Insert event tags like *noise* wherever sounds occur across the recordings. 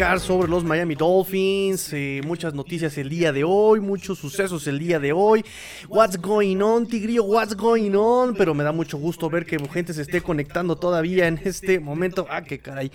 sobre los Miami Dolphins, eh, muchas noticias el día de hoy, muchos sucesos el día de hoy. What's going on, Tigrillo? What's going on? Pero me da mucho gusto ver que gente se esté conectando todavía en este momento. Ah, qué caray.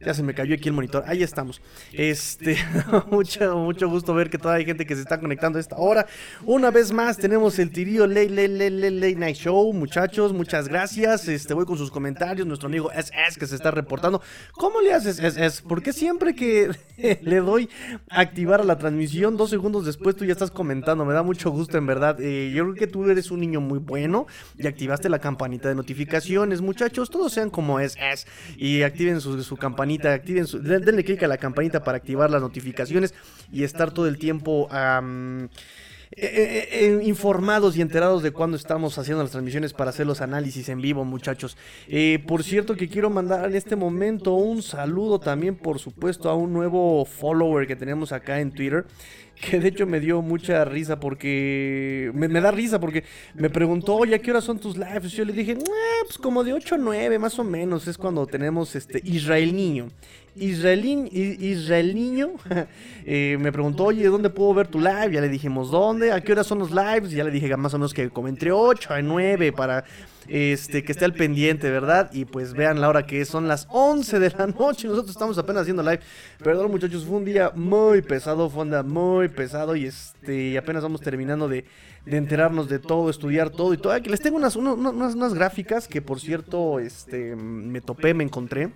Ya se me cayó aquí el monitor. Ahí estamos. Este, *laughs* mucho, mucho gusto ver que todavía hay gente que se está conectando a esta hora. Una vez más tenemos el tirío Late, Late, Late, Night Show. Muchachos, muchas gracias. Este, voy con sus comentarios. Nuestro amigo SS que se está reportando. ¿Cómo le haces, SS? Porque siempre que *laughs* le doy a activar a la transmisión, dos segundos después tú ya estás comentando. Me da mucho gusto, en verdad. Eh, yo creo que tú eres un niño muy bueno y activaste la campanita de notificaciones. Muchachos, todos sean como SS y activen su, su campanita activen denle clic a la campanita para activar las notificaciones y estar todo el tiempo eh, eh, eh, informados y enterados de cuando estamos haciendo las transmisiones para hacer los análisis en vivo, muchachos. por cierto, que quiero mandar en este momento un saludo también, por supuesto, a un nuevo follower que tenemos acá en Twitter que de hecho me dio mucha risa porque me, da risa porque me preguntó, oye, ¿a qué hora son tus lives? Yo le dije, pues como de 8 a 9 más o menos, es cuando tenemos este Israel Niño. Israel, Israel Niño *laughs* eh, me preguntó, oye, ¿dónde puedo ver tu live? Ya le dijimos, ¿dónde? ¿A qué hora son los lives? Ya le dije más o menos que como entre 8 a 9 para este, que esté al pendiente, ¿verdad? Y pues vean la hora que son las 11 de la noche. Nosotros estamos apenas haciendo live. Perdón, muchachos, fue un día muy pesado, fue un muy pesado. Y este, apenas vamos terminando de, enterarnos de todo, estudiar todo y todo. Aquí les tengo unas, unas, unas gráficas que, por cierto, este, me topé, me encontré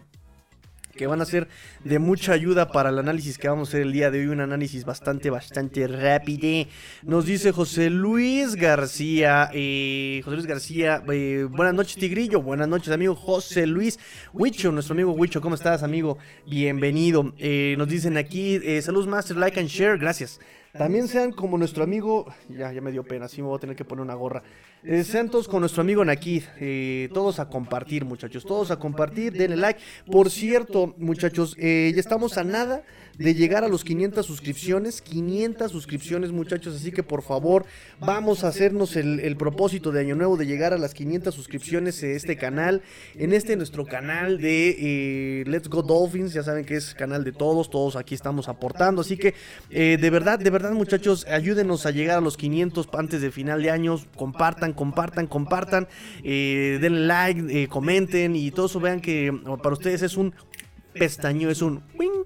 que van a ser de mucha ayuda para el análisis que vamos a hacer el día de hoy. Un análisis bastante, bastante rápido. Nos dice José Luis García. Eh, José Luis García, eh, buenas noches, Tigrillo. Buenas noches, amigo José Luis Huicho, nuestro amigo Huicho. ¿Cómo estás, amigo? Bienvenido. Eh, nos dicen aquí, saludos, Master, like and share. Gracias. También sean como nuestro amigo, ya, ya me dio pena, así me voy a tener que poner una gorra. Eh, sean todos con nuestro amigo Nakid, eh, todos a compartir muchachos, todos a compartir, denle like. Por cierto muchachos, eh, ya estamos a nada de llegar a los 500 suscripciones. 500 suscripciones, muchachos. Así que por favor, vamos a hacernos el, propósito de Año Nuevo de llegar a las 500 suscripciones en este canal. En este nuestro canal de eh, Let's Go Dolphins. Ya saben que es canal de todos. Todos aquí estamos aportando. Así que eh, de verdad, de verdad, muchachos, ayúdenos a llegar a los 500 antes de final de años. Compartan, compartan, compartan. Eh, denle like, comenten y todo eso. Vean que para ustedes es un pestaño, es un wink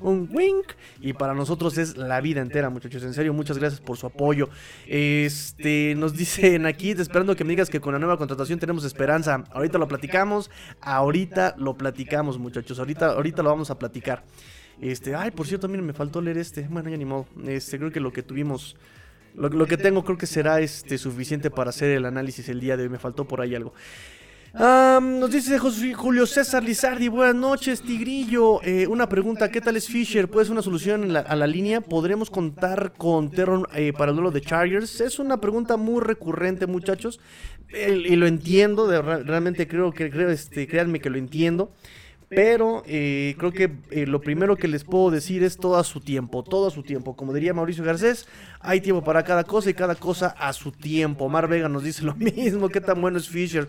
un wink. Y para nosotros es la vida entera, muchachos. En serio, muchas gracias por su apoyo. Este, nos dicen aquí, esperando que me digas que con la nueva contratación tenemos esperanza. Ahorita lo platicamos, ahorita lo platicamos, muchachos. Ahorita, ahorita lo vamos a platicar. Este, ay, por cierto, miren, me faltó leer este. Bueno, ya ni modo. Este, creo que lo que tuvimos. Lo, lo, que tengo creo que será este suficiente para hacer el análisis el día de hoy. Me faltó por ahí algo nos dice Julio César Lizardi, buenas noches, Tigrillo. Eh, una pregunta, ¿qué tal es Fisher? ¿Puede ser una solución a la línea? ¿Podremos contar con Terron eh, para el duelo de Chargers? Es una pregunta muy recurrente, muchachos. y lo entiendo, realmente creo que, creo, este, créanme que lo entiendo. Pero eh, creo que lo primero que les puedo decir es todo a su tiempo, todo a su tiempo. Como diría Mauricio Garcés, hay tiempo para cada cosa y cada cosa a su tiempo. Mar Vega nos dice lo *laughs* mismo, qué tan bueno es Fisher.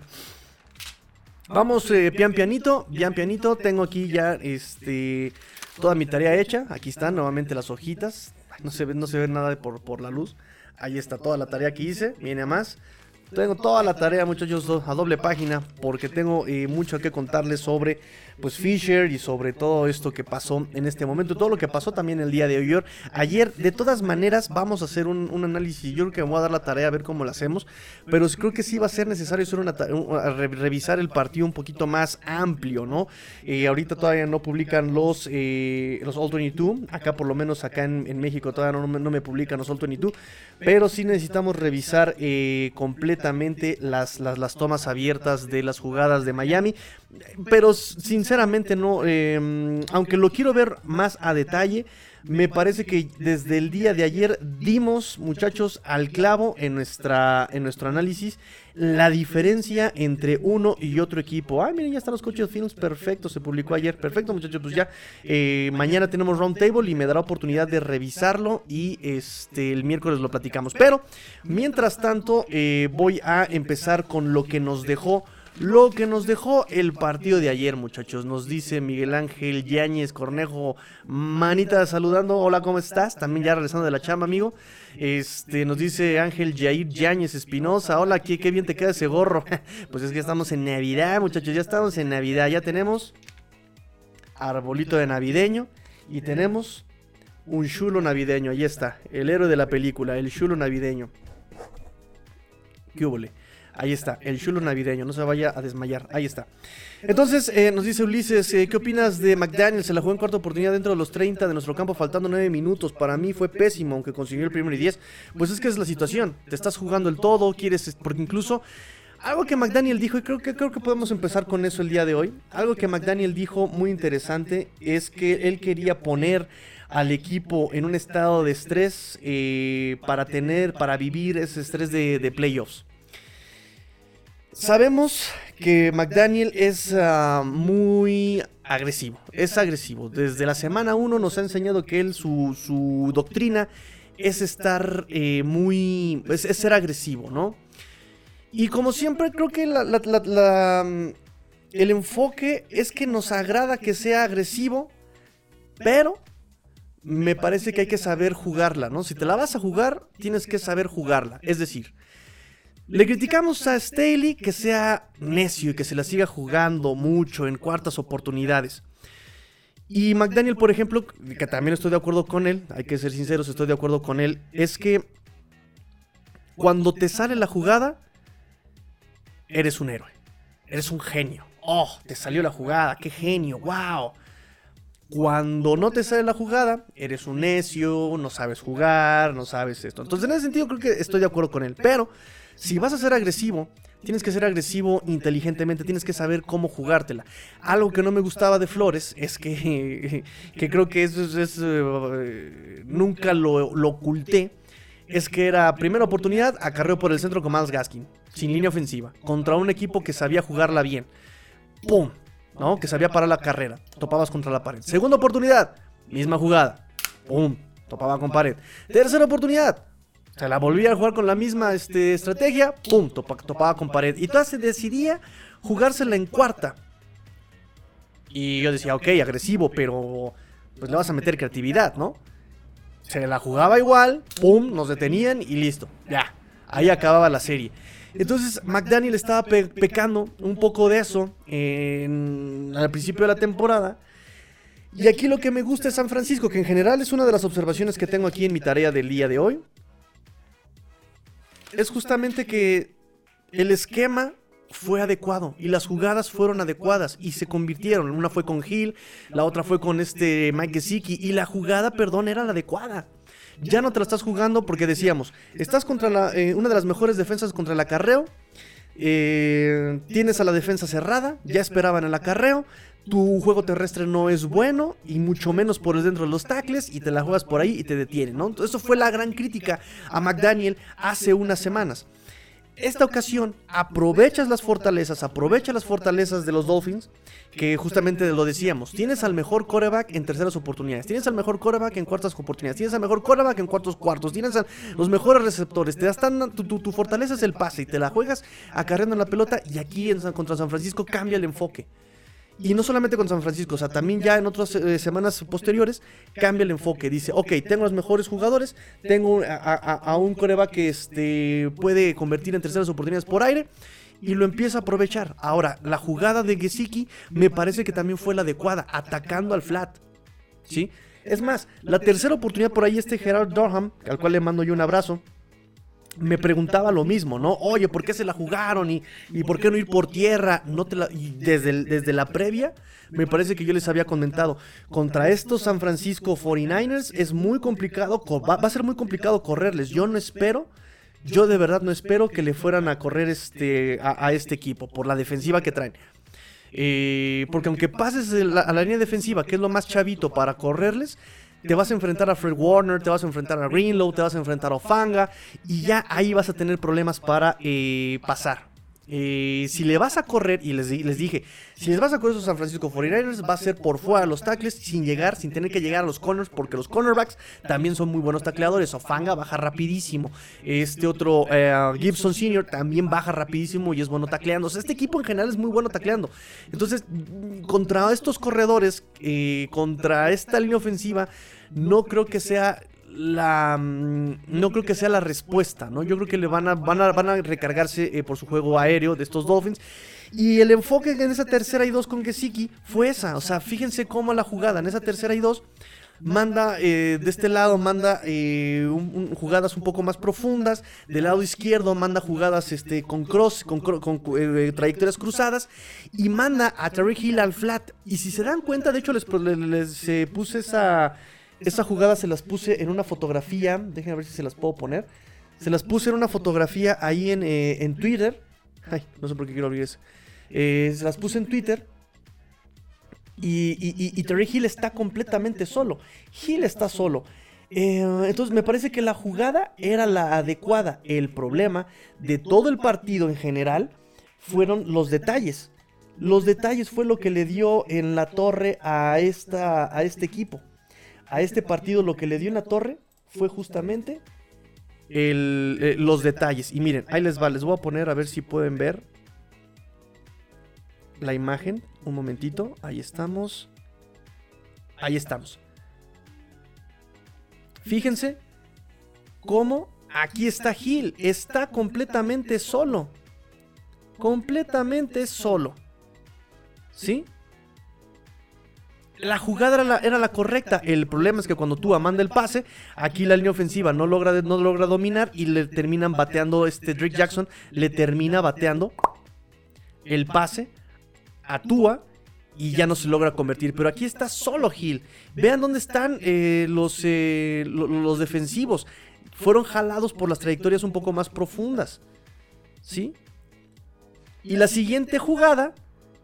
Vamos eh, pian pianito, pian pianito. Tengo aquí ya este toda mi tarea hecha. Aquí están nuevamente las hojitas. No se ve, no se ve nada por, por la luz. Ahí está toda la tarea que hice. Viene a más. Tengo toda la tarea, muchachos, a doble página, porque tengo eh, mucho que contarles sobre pues Fisher y sobre todo esto que pasó en este momento, todo lo que pasó también el día de hoy. Ayer, de todas maneras, vamos a hacer un, análisis. Yo creo que me voy a dar la tarea a ver cómo lo hacemos, pero creo que sí va a ser necesario hacer revisar el partido un poquito más amplio, ¿no? Eh, ahorita todavía no publican los, eh, los All 22, acá por lo menos acá en, México todavía no, no, me publican los All 22, pero sí necesitamos revisar eh, completamente las, las, las tomas abiertas de las jugadas de Miami, pero sinceramente no, em, aunque lo quiero ver más a detalle, me parece que desde el día de ayer dimos, muchachos, al clavo en, nuestra, en nuestro análisis la diferencia entre uno y otro equipo. Ah, miren, ya están los coches films, perfecto, se publicó ayer, perfecto, muchachos, pues ya eh, mañana tenemos roundtable y me dará oportunidad de revisarlo y este el miércoles lo platicamos. Pero mientras tanto, eh, voy a empezar con lo que nos dejó lo que nos dejó el partido de ayer, muchachos. Nos dice Miguel Ángel Yáñez Cornejo, manita saludando. Hola, ¿cómo estás? También ya regresando de la chamba, amigo. Este, nos dice Ángel Jair Yáñez Espinosa. Hola, ¿qué, qué bien te queda ese gorro. *laughs* pues es que estamos en Navidad, muchachos. Ya estamos en Navidad. Ya tenemos arbolito de navideño y tenemos un chulo navideño. Ahí está, el héroe de la película, el chulo navideño. ¿Qué húbole? Ahí está, el chulo navideño, no se vaya a desmayar. Ahí está. Entonces, eh, nos dice Ulises, eh, ¿qué opinas de McDaniel? Se la jugó en cuarta oportunidad dentro de los 30 de nuestro campo, faltando 9 minutos. Para mí fue pésimo, aunque consiguió el primero y 10. Pues es que es la situación. Te estás jugando el todo, quieres. Porque incluso. Algo que McDaniel dijo, y creo que, creo que podemos empezar con eso el día de hoy. Algo que McDaniel dijo muy interesante es que él quería poner al equipo en un estado de estrés eh, para tener, para vivir ese estrés de playoffs. Sabemos que McDaniel es ah, muy agresivo, es agresivo. Desde la semana 1 nos ha enseñado que él, su, doctrina es estar eh, muy, es, ser agresivo, ¿no? Y como siempre creo que el enfoque es que nos agrada que sea agresivo, pero me parece que hay que saber jugarla, ¿no? Si te la vas a jugar, tienes que saber jugarla. Es decir, le criticamos a Staley que sea necio y que se la siga jugando mucho en cuartas oportunidades. Y McDaniel, por ejemplo, que también estoy de acuerdo con él, hay que ser sinceros, estoy de acuerdo con él, es que cuando te sale la jugada, eres un héroe, eres un genio. Oh, te salió la jugada, qué genio, wow. Cuando no te sale la jugada, eres un necio, no sabes jugar, no sabes esto. Entonces, en ese sentido, creo que estoy de acuerdo con él. Pero si vas a ser agresivo, tienes que ser agresivo inteligentemente, tienes que saber cómo jugártela. Algo que no me gustaba de Flores es que, *laughs* que creo que eso es, eh, nunca lo, oculté, es que era primera oportunidad, acarreo por el centro con Miles Gaskin, sin línea ofensiva, contra un equipo que sabía jugarla bien. ¡Pum! ¿No? Que sabía parar la carrera, topabas contra la pared. Segunda oportunidad, misma jugada, ¡pum! Topaba con pared. Tercera oportunidad, se la volvía a jugar con la misma este, estrategia, pum, topaba con pared. Y entonces se decidía jugársela en cuarta. Y yo decía, ok, agresivo, pero pues le vas a meter creatividad, ¿no? Se la jugaba igual, pum, nos detenían y listo. Ya, ahí acababa la serie. Entonces McDaniel estaba pecando un poco de eso al principio de la temporada. Y aquí lo que me gusta es San Francisco, que en general es una de las observaciones que tengo aquí en mi tarea del día de hoy es justamente que el esquema fue adecuado y las jugadas fueron adecuadas y se convirtieron. Una fue con Hill, la otra fue con este Mike Gesicki y la jugada, perdón, era la adecuada. Ya no te la estás jugando porque decíamos, estás contra eh, una de las mejores defensas contra el acarreo, eh, tienes a la defensa cerrada, ya esperaban el acarreo, tu juego terrestre no es bueno y mucho menos por dentro de los tackles y te la juegas por ahí y te detienen, ¿no? Eso fue la gran crítica a McDaniel hace unas semanas. Esta ocasión aprovechas las fortalezas, aprovecha las fortalezas de los Dolphins, que justamente lo decíamos, tienes al mejor coreback en terceras oportunidades, tienes al mejor coreback en cuartas oportunidades, tienes al mejor coreback en cuartos cuartos, tienes a los mejores receptores, te das tan, tu, fortaleza es el pase y te la juegas acarreando la pelota y aquí en, contra San Francisco cambia el enfoque. Y no solamente con San Francisco, o sea, también ya en otras eh, semanas posteriores cambia el enfoque. Dice, ok, tengo los mejores jugadores, tengo a, un coreba que este, puede convertir en terceras oportunidades por aire y lo empieza a aprovechar. Ahora, la jugada de Gesicki me parece que también fue la adecuada, atacando al flat. ¿Sí? Es más, la tercera oportunidad por ahí este Gerard Durham, al cual le mando yo un abrazo me preguntaba lo mismo, ¿no? Oye, ¿por qué se la jugaron? ¿Y, y por qué no ir por tierra? No te la, y desde, desde la previa, me parece que yo les había comentado, contra estos San Francisco 49ers es muy complicado, va, a ser muy complicado correrles. Yo no espero, yo de verdad no espero que le fueran a correr este, a, este equipo por la defensiva que traen. Eh, porque aunque pases a la línea defensiva, que es lo más chavito para correrles, te vas a enfrentar a Fred Warner, te vas a enfrentar a Greenlow, te vas a enfrentar a Ofanga y ya ahí vas a tener problemas para eh, pasar. Eh, si le vas a correr, y les, dije, si les vas a correr a San Francisco 49ers, va a ser por fuera los tackles, sin llegar, sin tener que llegar a los corners, porque los cornerbacks también son muy buenos tacleadores. Ofanga baja rapidísimo. Este otro, eh, Gibson Sr., también baja rapidísimo y es bueno tacleando. O sea, este equipo en general es muy bueno tacleando. Entonces, contra estos corredores, eh, contra esta línea ofensiva, no creo que sea la mm, no creo que sea la respuesta, ¿no? Yo creo que le van a, van a, van a recargarse eh, por su juego aéreo de estos Dolphins. Y el enfoque en esa tercera y dos con Gesicki fue esa. O sea, fíjense cómo la jugada en esa tercera y dos manda eh, de este lado manda eh, jugadas un poco más profundas del lado izquierdo manda jugadas este con cross con, trayectorias cruzadas y manda a Terry Hill al flat y si se dan cuenta de hecho les, les, puse esa esa jugada se las puse en una fotografía. Déjenme ver si se las puedo poner. Se las puse en una fotografía ahí en, eh, en Twitter. Ay, no sé por qué quiero abrir eso. Eh, se las puse en Twitter. Y, y, Terry Hill está completamente solo. Hill está solo. Eh, entonces me parece que la jugada era la adecuada. El problema de todo el partido en general fueron los detalles. Los detalles fue lo que le dio en la torre a, esta, a este equipo a este partido lo que le dio en la torre fue justamente eh, los detalles. Y miren, ahí les va, les voy a poner a ver si pueden ver la imagen. Un momentito, ahí estamos. Ahí estamos. Fíjense cómo aquí está Gil. Está completamente solo. Completamente solo. ¿Sí? La jugada era la, correcta. El problema es que cuando tú manda el pase, aquí la línea ofensiva no logra, no logra dominar y le terminan bateando, este Drake Jackson le termina bateando el pase a Tua y ya no se logra convertir. Pero aquí está solo Hill. Vean dónde están eh, los, eh, los defensivos. Fueron jalados por las trayectorias un poco más profundas. ¿Sí? Y la siguiente jugada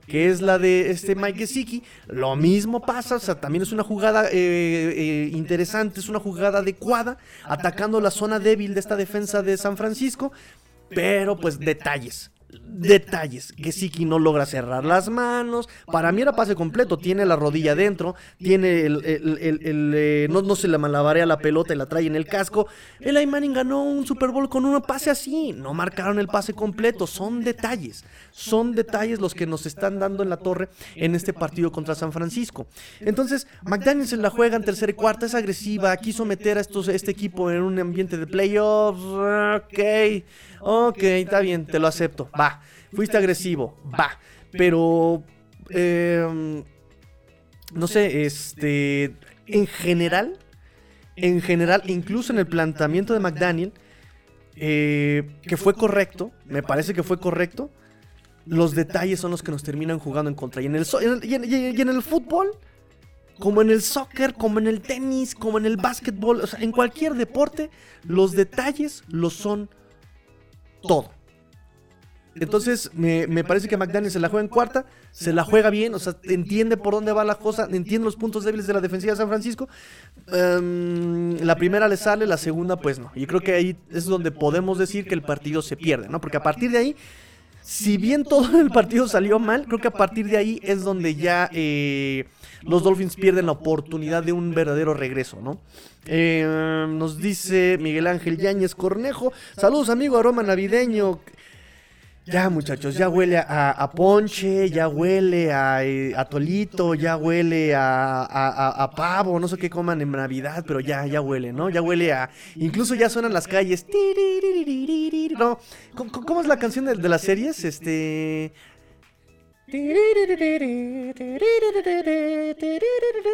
que es la de este Mike Gesicki, lo mismo pasa, o sea, también es una jugada eh, eh, interesante, es una jugada adecuada, atacando la zona débil de esta defensa de San Francisco, pero pues detalles, detalles. Que Siki no logra cerrar las manos. Para mí era pase completo. Tiene la rodilla dentro. Tiene el. Eh, no, se le malabarea la pelota y la trae en el casco. El Manning ganó un Super Bowl con un pase así. No marcaron el pase completo. Son detalles. Son detalles los que nos están dando en la torre en este partido contra San Francisco. Entonces, McDaniels en la juega en tercera y cuarta. Es agresiva. Quiso meter a estos, este equipo en un ambiente de playoffs. Ok. Ok, está bien, te lo acepto. Va. Fuiste agresivo. Va. Pero. Em, no sé, este. En general. En general, incluso en el planteamiento de McDaniel. Eh, que fue correcto. Me parece que fue correcto. Los detalles son los que nos terminan jugando en contra. Y en el, y en el fútbol como en el soccer, como en el tenis, como en el básquetbol, en cualquier deporte, los detalles lo son todo. Entonces, me, parece que McDaniel se la juega en cuarta, se la juega bien, o sea, entiende por dónde va la cosa, entiende los puntos débiles de la defensiva de San Francisco. Em, la primera le sale, la segunda, pues no. Y creo que ahí es donde podemos decir que el partido se pierde, ¿no? Porque a partir de ahí, si bien todo el partido salió mal, creo que a partir de ahí es donde ya eh, los Dolphins pierden la oportunidad de un verdadero regreso, ¿no? Em, nos dice Miguel Ángel Yáñez Cornejo. Saludos, amigo, aroma navideño. Ya, muchachos, ya huele a, ponche, ya huele a, eh, tolito, ya huele a, pavo, no sé qué coman en Navidad, pero ya, ya huele, ¿no? Ya huele a. Incluso ya suenan las calles. ¿no? ¿Cómo, es la canción de, de las series? Este.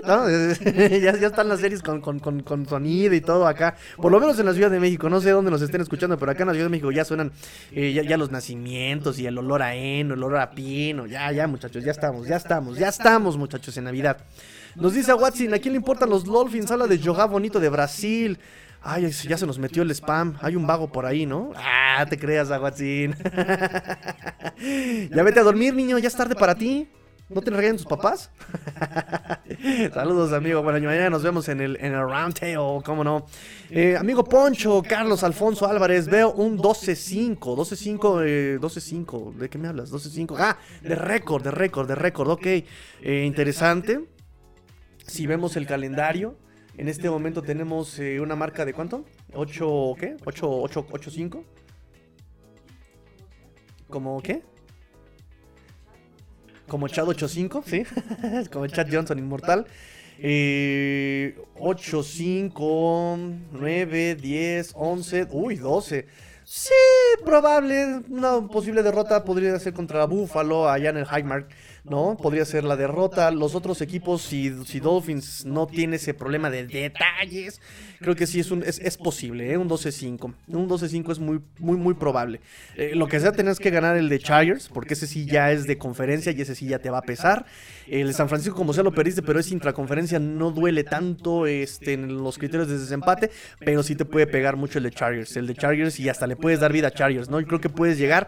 *laughs* ya, ya están las series con, sonido y todo acá. Por lo menos en la Ciudad de México. No sé dónde nos estén escuchando, pero acá en la Ciudad de México ya suenan eh, ya, los nacimientos y el olor a heno, el olor a pino. Ya, ya, muchachos, ya estamos, ya estamos, ya estamos, muchachos, en Navidad. Nos dice a Watson, ¿a quién le importan los Dolphins? Habla de Jogá Bonito de Brasil. Ay, ya se nos metió el spam. Hay un vago por ahí, ¿no? Ah, te creas, Aguatzin. *laughs* ya vete a dormir, niño. Ya es tarde para ti. ¿No te regañan tus papás? *laughs* Saludos, amigo. Bueno, mañana nos vemos en el, en el round table, cómo no. Eh, amigo Poncho, Carlos Alfonso Álvarez, veo un 12-5. 12-5, 12-5. ¿De qué me hablas? 12-5. Ah, de récord, de récord, de récord. Ok, eh, interesante. Si vemos el calendario, en este momento tenemos eh, una marca de cuánto? 8, ¿qué? 8, 8, 8, 5. ¿Cómo qué? Como Chad 85, ¿sí? *laughs* Como Chad Johnson Inmortal. Eh, 8, 5, 9, 10, 11, uy, 12. Sí, probable. Una posible derrota podría ser contra Buffalo allá en el Highmark. ¿no? Podría ser la derrota. Los otros equipos, si, si Dolphins no tiene ese problema de detalles, creo que sí es, un, es, posible, ¿eh? un 12-5. Un 12-5 es muy, muy, muy probable. Eh, lo que sea, tenés que ganar el de Chargers, porque ese sí ya es de conferencia y ese sí ya te va a pesar. El San Francisco, como sea, lo perdiste, pero es intraconferencia, no duele tanto este, en los criterios de desempate, pero sí te puede pegar mucho el de Chargers. El de Chargers y hasta le puedes dar vida a Chargers, ¿no? Y creo que puedes llegar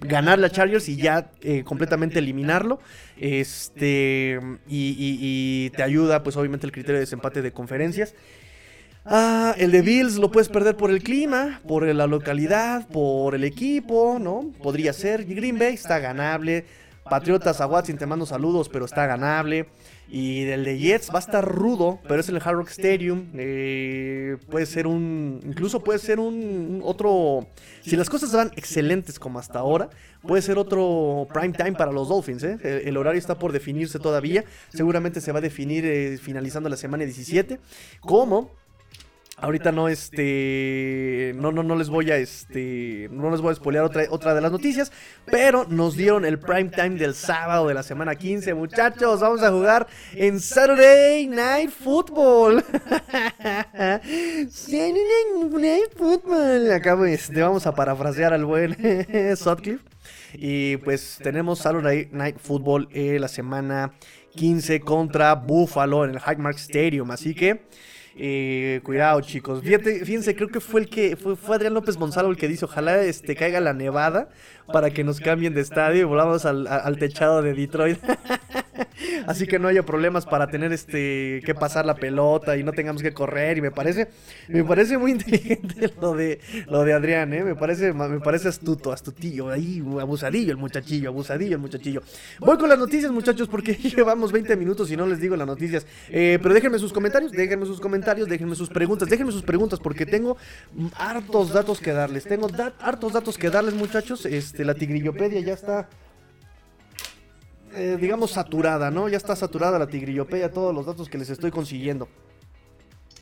ganar la Chargers y ya eh, completamente eliminarlo. Este, y, te ayuda, pues obviamente, el criterio de desempate de conferencias. Ah, el de Bills lo puedes perder por el clima, por la localidad, por el equipo, ¿no? Podría ser. Green Bay está ganable. Patriotas a Watson te mando saludos, pero está ganable. Y del de Jets va a estar rudo, pero es en el Hard Rock Stadium. Eh, puede ser un. Incluso puede ser un, otro. Si las cosas van excelentes como hasta ahora, puede ser otro prime time para los Dolphins. ¿eh? El, horario está por definirse todavía. Seguramente se va a definir eh, finalizando la semana 17. ¿Cómo? Ahorita no, este. No, no, no les voy a este. No les voy a spoilear otra, otra de las noticias. Pero nos dieron el prime time del sábado de la semana 15. Muchachos, vamos a jugar en Saturday Night Football. *laughs* Saturday Night Football. Acá este, vamos a parafrasear al buen *laughs* Sutcliffe. Y pues tenemos Saturday Night Football eh, la semana 15 contra Buffalo en el Highmark Stadium. Así que. Eh, cuidado, chicos. fíjense, creo que fue el que fue, Adrián López Gonzalo el que dice, ojalá este caiga la nevada para que nos cambien de estadio y volvamos al, al techado de Detroit. *laughs* Así que no haya problemas para tener este que pasar la pelota y no tengamos que correr. Y me *laughs* parece, me parece muy inteligente *laughs* lo de lo de Adrián, ¿eh? Me parece, me parece astuto, astutillo, ahí, abusadillo el muchachillo, abusadillo el muchachillo. Voy con las noticias, muchachos, porque *laughs* llevamos 20 minutos y no les digo las noticias. Eh, pero déjenme sus comentarios, déjenme sus comentarios, déjenme sus preguntas, déjenme sus preguntas, porque tengo hartos datos que darles. Tengo hartos datos que darles, muchachos. Este, la tigrillopedia ya está eh, digamos, saturada, ¿no? Ya está saturada la tigrillopeya, todos los datos que les estoy consiguiendo.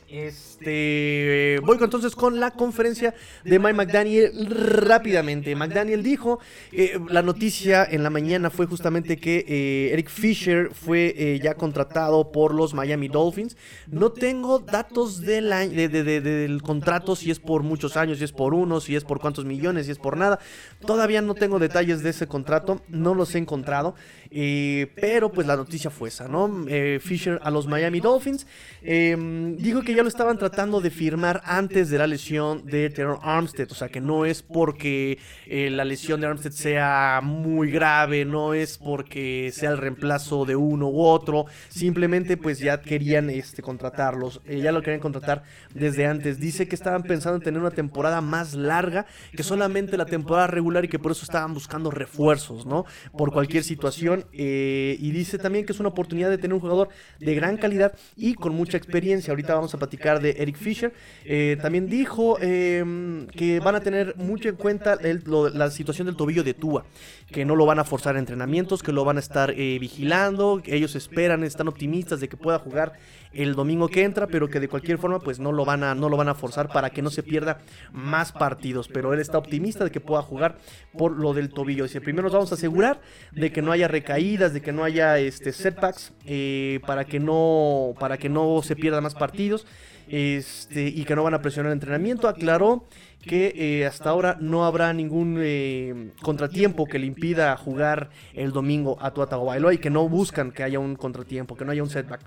Este, voy entonces con la conferencia de Mike McDaniel rápidamente. McDaniel dijo, eh, la noticia en la mañana fue justamente que eh, Eric Fisher fue eh, ya contratado por los Miami Dolphins. No tengo datos del, contrato, si es por muchos años, si es por uno, si es por cuántos millones, si es por nada. Todavía no tengo detalles de ese contrato, no los he encontrado. pero pues la noticia fue esa, ¿no? Fisher a los Miami Dolphins. dijo que ya lo estaban tratando de firmar antes de la lesión de Terror Armstead. O sea, que no es porque eh, la lesión de Armstead sea muy grave, no es porque sea el reemplazo de uno u otro. Simplemente, pues ya querían este, contratarlos. Eh, ya lo querían contratar desde antes. Dice que estaban pensando en tener una temporada más larga que solamente la temporada regular y que por eso estaban buscando refuerzos, ¿no? Por cualquier situación. Eh, y dice también que es una oportunidad de tener un jugador de gran calidad y con mucha experiencia. Ahorita vamos a platicar de Eric Fisher. Eh, también dijo em, que van a tener mucho en cuenta la situación del tobillo de Tua, que no lo van a forzar a entrenamientos, que lo van a estar eh, vigilando, ellos esperan, están optimistas de que pueda jugar el domingo que entra, pero que de cualquier forma pues no lo van a no lo van a forzar para que no se pierda más partidos, pero él está optimista de que pueda jugar por lo del tobillo. Dice, primero nos vamos a asegurar de que no haya recaídas, de que no haya este setbacks eh, para que no para que no se pierdan más partidos este, y que no van a presionar el entrenamiento. Aclaró que eh, hasta ahora no habrá ningún eh, contratiempo que le impida jugar el domingo a Tua Tagovailoa y que no buscan que haya un contratiempo, que no haya un setback.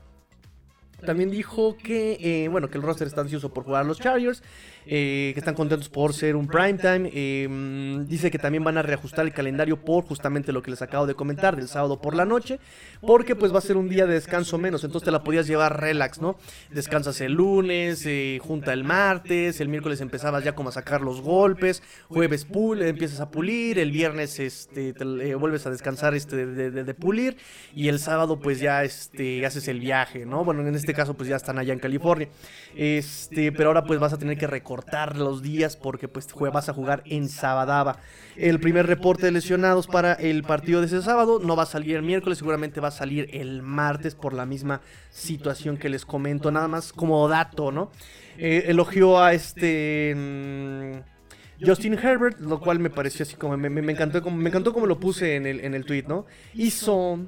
También dijo que, eh, bueno, que el roster está ansioso por jugar a los Chargers, eh, que están contentos por ser un primetime. Eh, dice que también van a reajustar el calendario por justamente lo que les acabo de comentar, del sábado por la noche, porque pues va a ser un día de descanso menos, entonces te la podías llevar relax, ¿no? Descansas el lunes, junta el martes, el miércoles empezabas ya como a sacar los golpes, jueves empiezas a pulir, el viernes este, te, vuelves a descansar este, de, pulir, y el sábado pues ya este, haces el viaje, ¿no? Bueno, en este caso pues ya están allá en California. Este, pero ahora pues vas a tener que recortar los días porque pues vas a jugar en Sabadaba. El primer reporte de lesionados para el partido de ese sábado no va a salir el miércoles, seguramente va a salir el martes por la misma situación que les comento, nada más como dato, ¿no? Eh, elogió a este... Mm, Justin Herbert, lo cual me pareció así como me, encantó como me encantó como lo puse en el en el tweet, ¿no? Hizo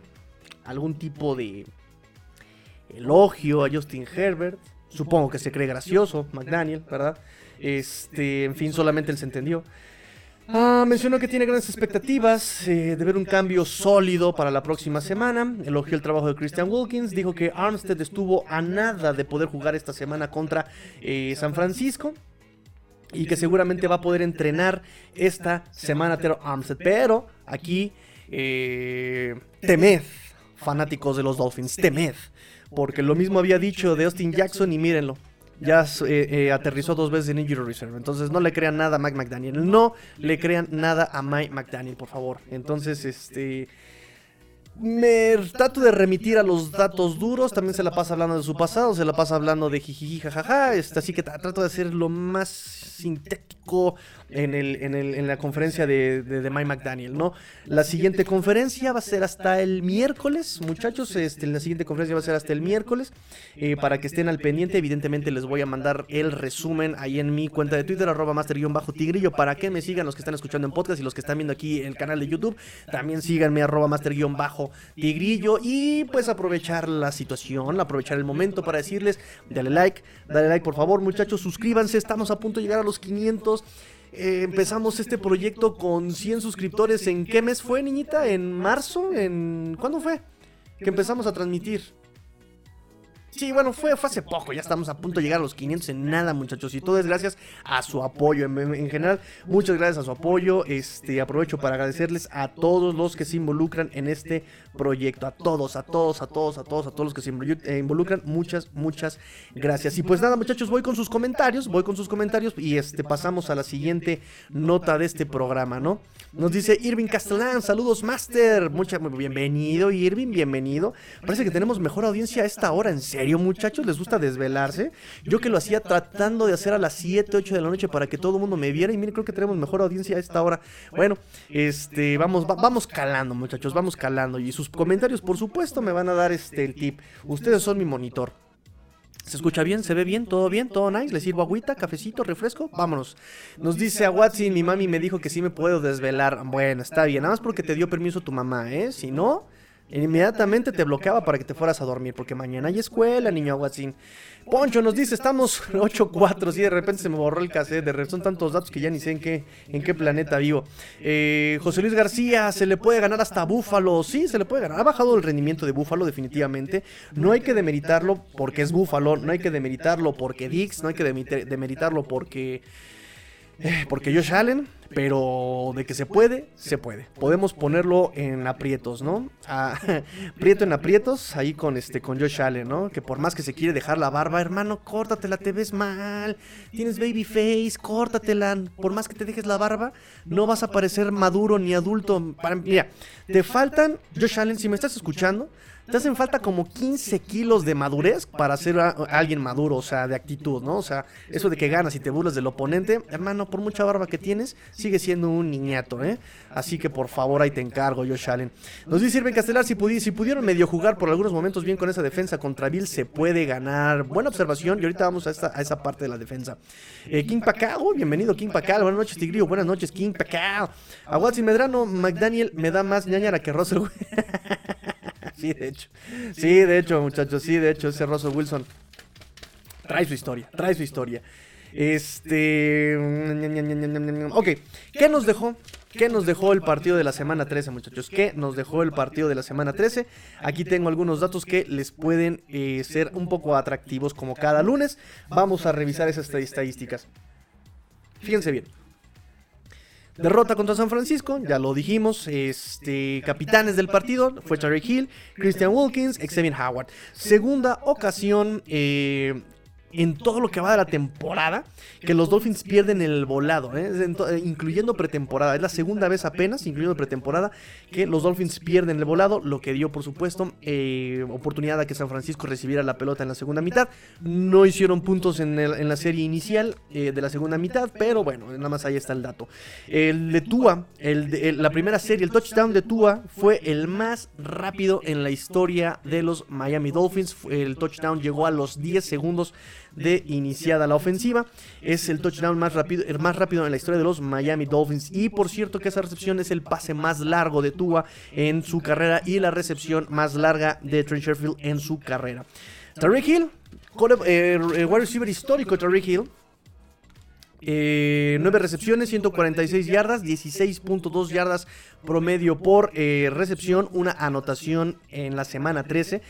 algún tipo de elogio a Justin Herbert. Supongo que se cree gracioso, McDaniel, ¿verdad? Este, en fin, solamente él se entendió. Ah, mencionó que tiene grandes expectativas eh, de ver un cambio sólido para la próxima semana. Elogió el trabajo de Christian Wilkins. Dijo que Armstead estuvo a nada de poder jugar esta semana contra eh, San Francisco. Y que seguramente va a poder entrenar esta semana Armstead. Pero aquí, eh, temed, fanáticos de los Dolphins, temed porque lo mismo había dicho de Austin Jackson y mírenlo. Ya eh, eh, aterrizó dos veces en Injury Reserve. Entonces no le crean nada a Mike McDaniel. No le crean nada a Mike McDaniel, por favor. Entonces, este me trato de remitir a los datos duros. También se la pasa hablando de su pasado, se la pasa hablando de jijiji, jajaja. Este, así que trato de hacer lo más sintético en, el, en, el, en la conferencia de, de, Mike McDaniel, ¿no? La siguiente conferencia va a ser hasta el miércoles, muchachos. Este, la siguiente conferencia va a ser hasta el miércoles. Eh, para que estén al pendiente, evidentemente les voy a mandar el resumen ahí en mi cuenta de Twitter, arroba master-tigrillo, para que me sigan los que están escuchando en podcast y los que están viendo aquí en el canal de YouTube. También síganme, arroba master-tigrillo. Y pues aprovechar la situación, aprovechar el momento para decirles, dale like, dale like por favor, muchachos, suscríbanse. Estamos a punto de llegar a los 500. Eh, empezamos este proyecto con 100 suscriptores. ¿En qué mes fue, niñita? ¿En marzo? ¿En cuándo fue? Que empezamos a transmitir. Sí, bueno, fue, hace poco, ya estamos a punto de llegar a los 500 en nada, muchachos. Y todo es gracias a su apoyo. En, general, muchas gracias a su apoyo. Este, aprovecho para agradecerles a todos los que se involucran en este proyecto. A todos, a todos, a todos, a todos, a todos los que se eh, involucran. Muchas, muchas gracias. Y pues nada, muchachos, voy con sus comentarios. Voy con sus comentarios y este, pasamos a la siguiente nota de este programa, ¿no? Nos dice Irving Castellán, saludos, Master. Mucha, bienvenido, Irving, bienvenido. Parece que tenemos mejor audiencia a esta hora, en serio, muchachos? ¿Les gusta desvelarse? Yo que lo hacía tratando de hacer a las 7, 8 de la noche para que todo el mundo me viera. Y miren, creo que tenemos mejor audiencia a esta hora. Bueno, este, vamos, vamos calando, muchachos, vamos calando. Y sus comentarios, por supuesto, me van a dar este el tip. Ustedes son mi monitor. ¿Se escucha bien? ¿Se ve bien? ¿Todo bien? ¿Todo nice? ¿Le sirvo agüita, cafecito, refresco? Vámonos. Nos dice a Watson, mi mami me dijo que sí me puedo desvelar. Bueno, está bien. Nada más porque te dio permiso tu mamá, ¿eh? Si no, inmediatamente te bloqueaba para que te fueras a dormir. Porque mañana hay escuela, niño Watson. Poncho nos dice, estamos *laughs* 8-4, sí, de repente se me borró el cassette, de repente son tantos datos que ya ni sé en qué, en qué planeta vivo. Eh, José Luis García, se le puede ganar hasta Búfalo, sí, se le puede ganar. Ha bajado el rendimiento de Búfalo definitivamente. No hay que demeritarlo porque es Búfalo, no hay que demeritarlo porque Dix, no hay que demeritarlo porque... Eh, porque Josh Allen, pero de que se puede, se puede. Podemos ponerlo en aprietos, ¿no? Ah, *laughs* prieto en aprietos, ahí con este con Josh Allen, ¿no? Que por más que se quiere dejar la barba, hermano, córtatela, te ves mal. Tienes baby face, córtatela. Por más que te dejes la barba, no vas a parecer maduro ni adulto. Para, mira, te faltan, Josh Allen, si me estás escuchando, te hacen falta como 15 kilos de madurez para ser alguien maduro, o sea, de actitud, ¿no? O sea, eso de que ganas y te burlas del oponente, hermano, por mucha barba que tienes, sigue siendo un niñato, ¿eh? Así que por favor, ahí te encargo, Josh Allen. Nos dice Irving Castelar, si, si pudieron medio jugar por algunos momentos bien con esa defensa contra Bill, se puede ganar. Buena observación, y ahorita vamos a esa parte de la defensa. Eh, King Pacao, bienvenido, King Pacao. Buenas noches, Tigrillo, buenas noches, King Pacao. A Watson Medrano, McDaniel me da más ñañara que Russell. *laughs* sí, de hecho. Sí, de hecho, muchachos, sí, de hecho, ese Russell Wilson trae su historia, trae su historia. Este. Ok, ¿qué nos dejó? ¿Qué nos dejó el partido de la semana 13, muchachos? ¿Qué nos dejó el partido de la semana 13? Aquí tengo algunos datos que les pueden eh, ser un poco atractivos como cada lunes. Vamos a revisar esas estadísticas. Fíjense bien. Derrota contra San Francisco, ya lo dijimos. Este, capitanes del partido fue Terry Hill, Christian Wilkins, Xavier Howard. Segunda ocasión eh, en todo lo que va de la temporada que los Dolphins pierden el volado, ¿eh? Eh, incluyendo pretemporada. Es la segunda vez apenas, incluyendo pretemporada, que los Dolphins pierden el volado, lo que dio, por supuesto, eh, oportunidad a que San Francisco recibiera la pelota en la segunda mitad. No hicieron puntos en, la serie inicial de la segunda mitad, pero bueno, nada más ahí está el dato. El de Tua, la primera serie, el touchdown de Tua fue el más rápido en la historia de los Miami Dolphins. El touchdown llegó a los 10 segundos de iniciada la ofensiva. Es el touchdown más rápido, el más rápido en la historia de los Miami Dolphins. Y por cierto que esa recepción es el pase más largo de Tua en su carrera y la recepción más larga de Trent Sherfield en su carrera. Tariq Hill, eh, wide receiver histórico Tariq Hill. 9 eh, recepciones, 146 yardas, 16.2 yardas promedio por eh, recepción, una anotación en la semana 13.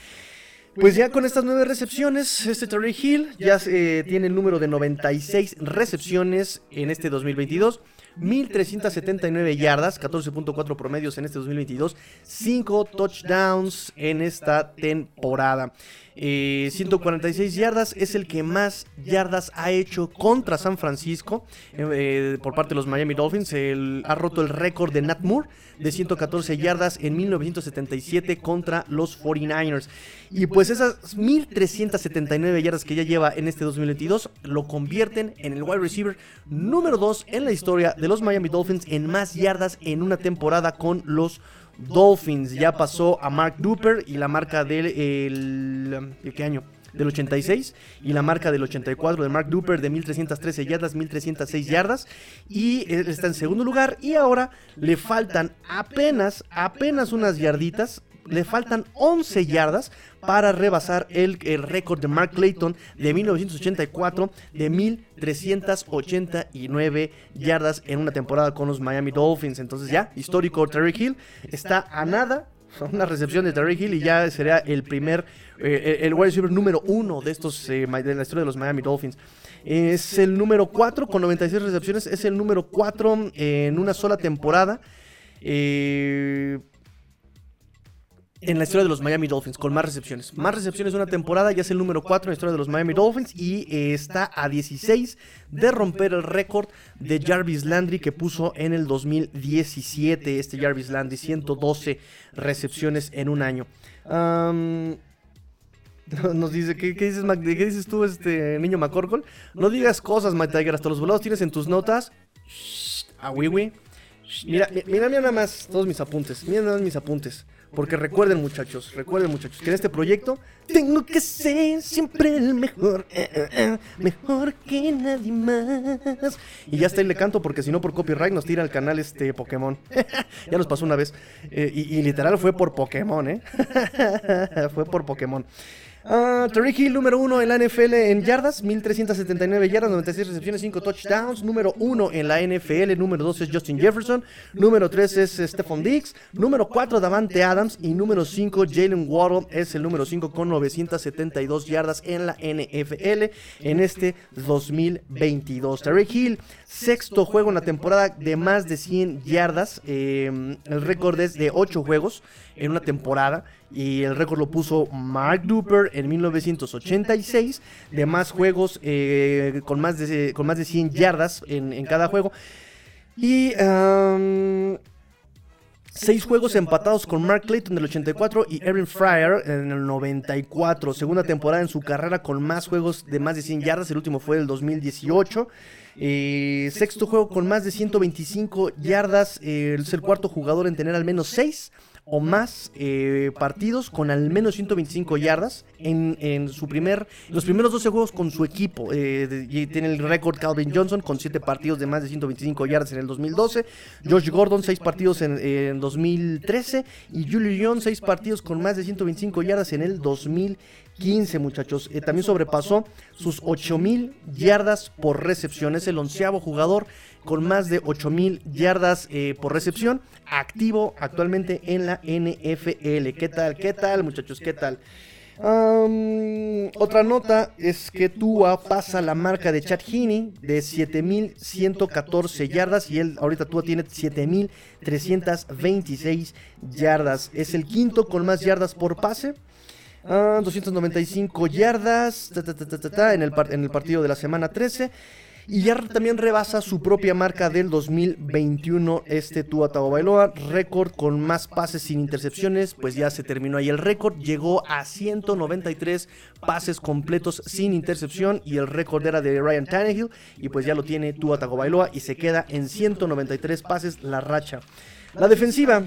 Pues ya con estas nueve recepciones, este Terry Hill ya eh, tiene el número de 96 recepciones en este 2022. 1379 yardas, 14.4 promedios en este 2022, 5 touchdowns en esta temporada. 146 eh, yardas es el que más yardas ha hecho contra San Francisco eh, por parte de los Miami Dolphins. ha roto el récord de Nat Moore de 114 yardas en 1977 contra los 49ers. Y pues esas 1379 yardas que ya lleva en este 2022 lo convierten en el wide receiver número 2 en la historia de los Miami Dolphins en más yardas en una temporada con los Dolphins. Ya pasó a Mark Duper y la marca del el, ¿qué año? Del 86 y la marca del 84 de Mark Duper de 1313 yardas, 1306 yardas y está en segundo lugar y ahora le faltan apenas, apenas unas yarditas le faltan 11 yardas para rebasar el, récord de Mark Clayton de 1984 de 1389 yardas en una temporada con los Miami Dolphins. Entonces ya, histórico Terry Hill está a nada una recepción de Terry Hill y ya sería el primer, eh, el wide receiver número uno de estos, eh, de la historia de los Miami Dolphins. Es el número 4 con 96 recepciones, es el número 4 en una sola temporada. Eh, en la historia de los Miami Dolphins, con más recepciones. Más recepciones una temporada, ya es el número 4 en la historia de los Miami Dolphins y eh, está a 16 de romper el récord de Jarvis Landry que puso en el 2017. Este Jarvis Landry, 112 recepciones en un año. *laughs* nos dice, ¿qué, dices, ¿qué dices tú, este niño McCorkle? No digas cosas, Mike Tiger, hasta los volados tienes en tus notas. A Mira, mira, mira nada más todos mis apuntes. Mira nada más mis apuntes. Porque recuerden muchachos, recuerden muchachos, que en este proyecto tengo que ser siempre el mejor, eh, eh, eh, mejor que nadie más. Y ya está ahí le canto porque si no por copyright nos tira el canal este Pokémon. *laughs* ya nos pasó una vez. y, y, literal fue por Pokémon, ¿eh? *laughs* fue por Pokémon. Uh, Hill, número uno en la NFL en yardas, 1379 yardas, 96 recepciones, 5 touchdowns. Número uno en la NFL, número 2 es Justin Jefferson, número 3 es Stephon Diggs, número 4 Davante Adams y número 5 Jalen Waddle es el número 5 con 972 yardas en la NFL en este 2022. Tariq Hill, sexto juego en la temporada de más de 100 yardas. Eh, el récord es de 8 juegos en una temporada y el récord lo puso Mark Duper en 1986 de más juegos eh, con, más de, con más de 100 yardas en, cada juego. Y Seis juegos empatados con Mark Clayton del 84 y Erin Fryer en el 94. Segunda temporada en su carrera con más juegos de más de 100 yardas. El último fue el 2018. Eh, sexto juego con más de 125 yardas. es el cuarto jugador en tener al menos 6 o más eh, partidos con al menos 125 yardas en, su primer, los primeros 12 juegos con su equipo. Eh, y tiene el récord Calvin Johnson con 7 partidos de más de 125 yardas en el 2012. Josh Gordon 6 partidos en, en 2013 y Julio Jones 6 partidos con más de 125 yardas en el 2015. 15, muchachos. Eh, también sobrepasó sus 8000 yardas por recepción. Es el onceavo jugador con más de 8000 yardas eh, por recepción, activo actualmente en la NFL. ¿Qué tal? ¿Qué tal, muchachos? ¿Qué tal? otra nota es que Tua pasa la marca de Chad Heaney de 7114 yardas y él ahorita Tua tiene 7326 yardas. Es el quinto con más yardas por pase. 295 yardas en, el, en el partido de la semana 13. Y ya también rebasa su propia marca del 2021, este Tua Tagovailoa, récord con más pases sin intercepciones, pues ya se terminó ahí el récord, llegó a 193 pases completos sin intercepción y el récord era de Ryan Tannehill y pues ya lo tiene Tua Tagovailoa y se queda en 193 pases la racha. La defensiva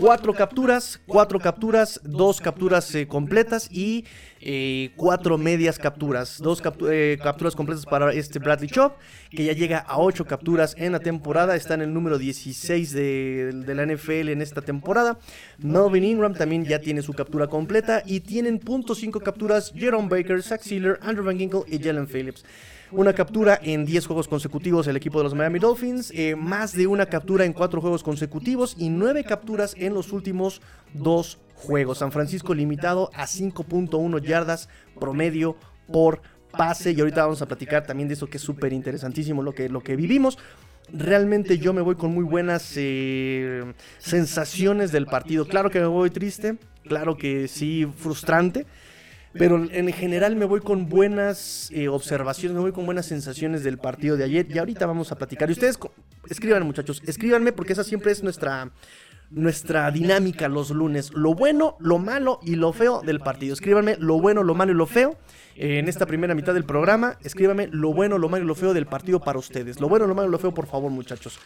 Cuatro capturas, cuatro capturas, dos capturas eh, completas y eh, cuatro medias capturas. Dos eh, capturas completas para este Bradley Chop, que ya llega a ocho capturas en la temporada. Está en el número 16 de, la NFL en esta temporada. Melvin Ingram también ya tiene su captura completa. Y tienen .5 capturas Jerome Baker, Zach Sealer, Andrew Van Ginkle y Jalen Phillips. Una captura en 10 juegos consecutivos el equipo de los Miami Dolphins, eh, más de una captura en 4 juegos consecutivos y 9 capturas en los últimos 2 juegos. San Francisco limitado a 5.1 yardas promedio por pase y ahorita vamos a platicar también de eso que es súper interesantísimo lo que, lo que vivimos. Realmente yo me voy con muy buenas eh, sensaciones del partido. Claro que me voy triste, claro que sí frustrante pero en general me voy con buenas eh, observaciones, me voy con buenas sensaciones del partido de ayer y ahorita vamos a platicar. Y ustedes escriban muchachos, escríbanme porque esa siempre es nuestra, nuestra dinámica los lunes. Lo bueno, lo malo y lo feo del partido. Escríbanme lo bueno, lo malo y lo feo. Eh, en esta primera mitad del programa, escríbanme lo bueno, lo malo y lo feo del partido para ustedes. Lo bueno, lo malo y lo feo, por favor, muchachos.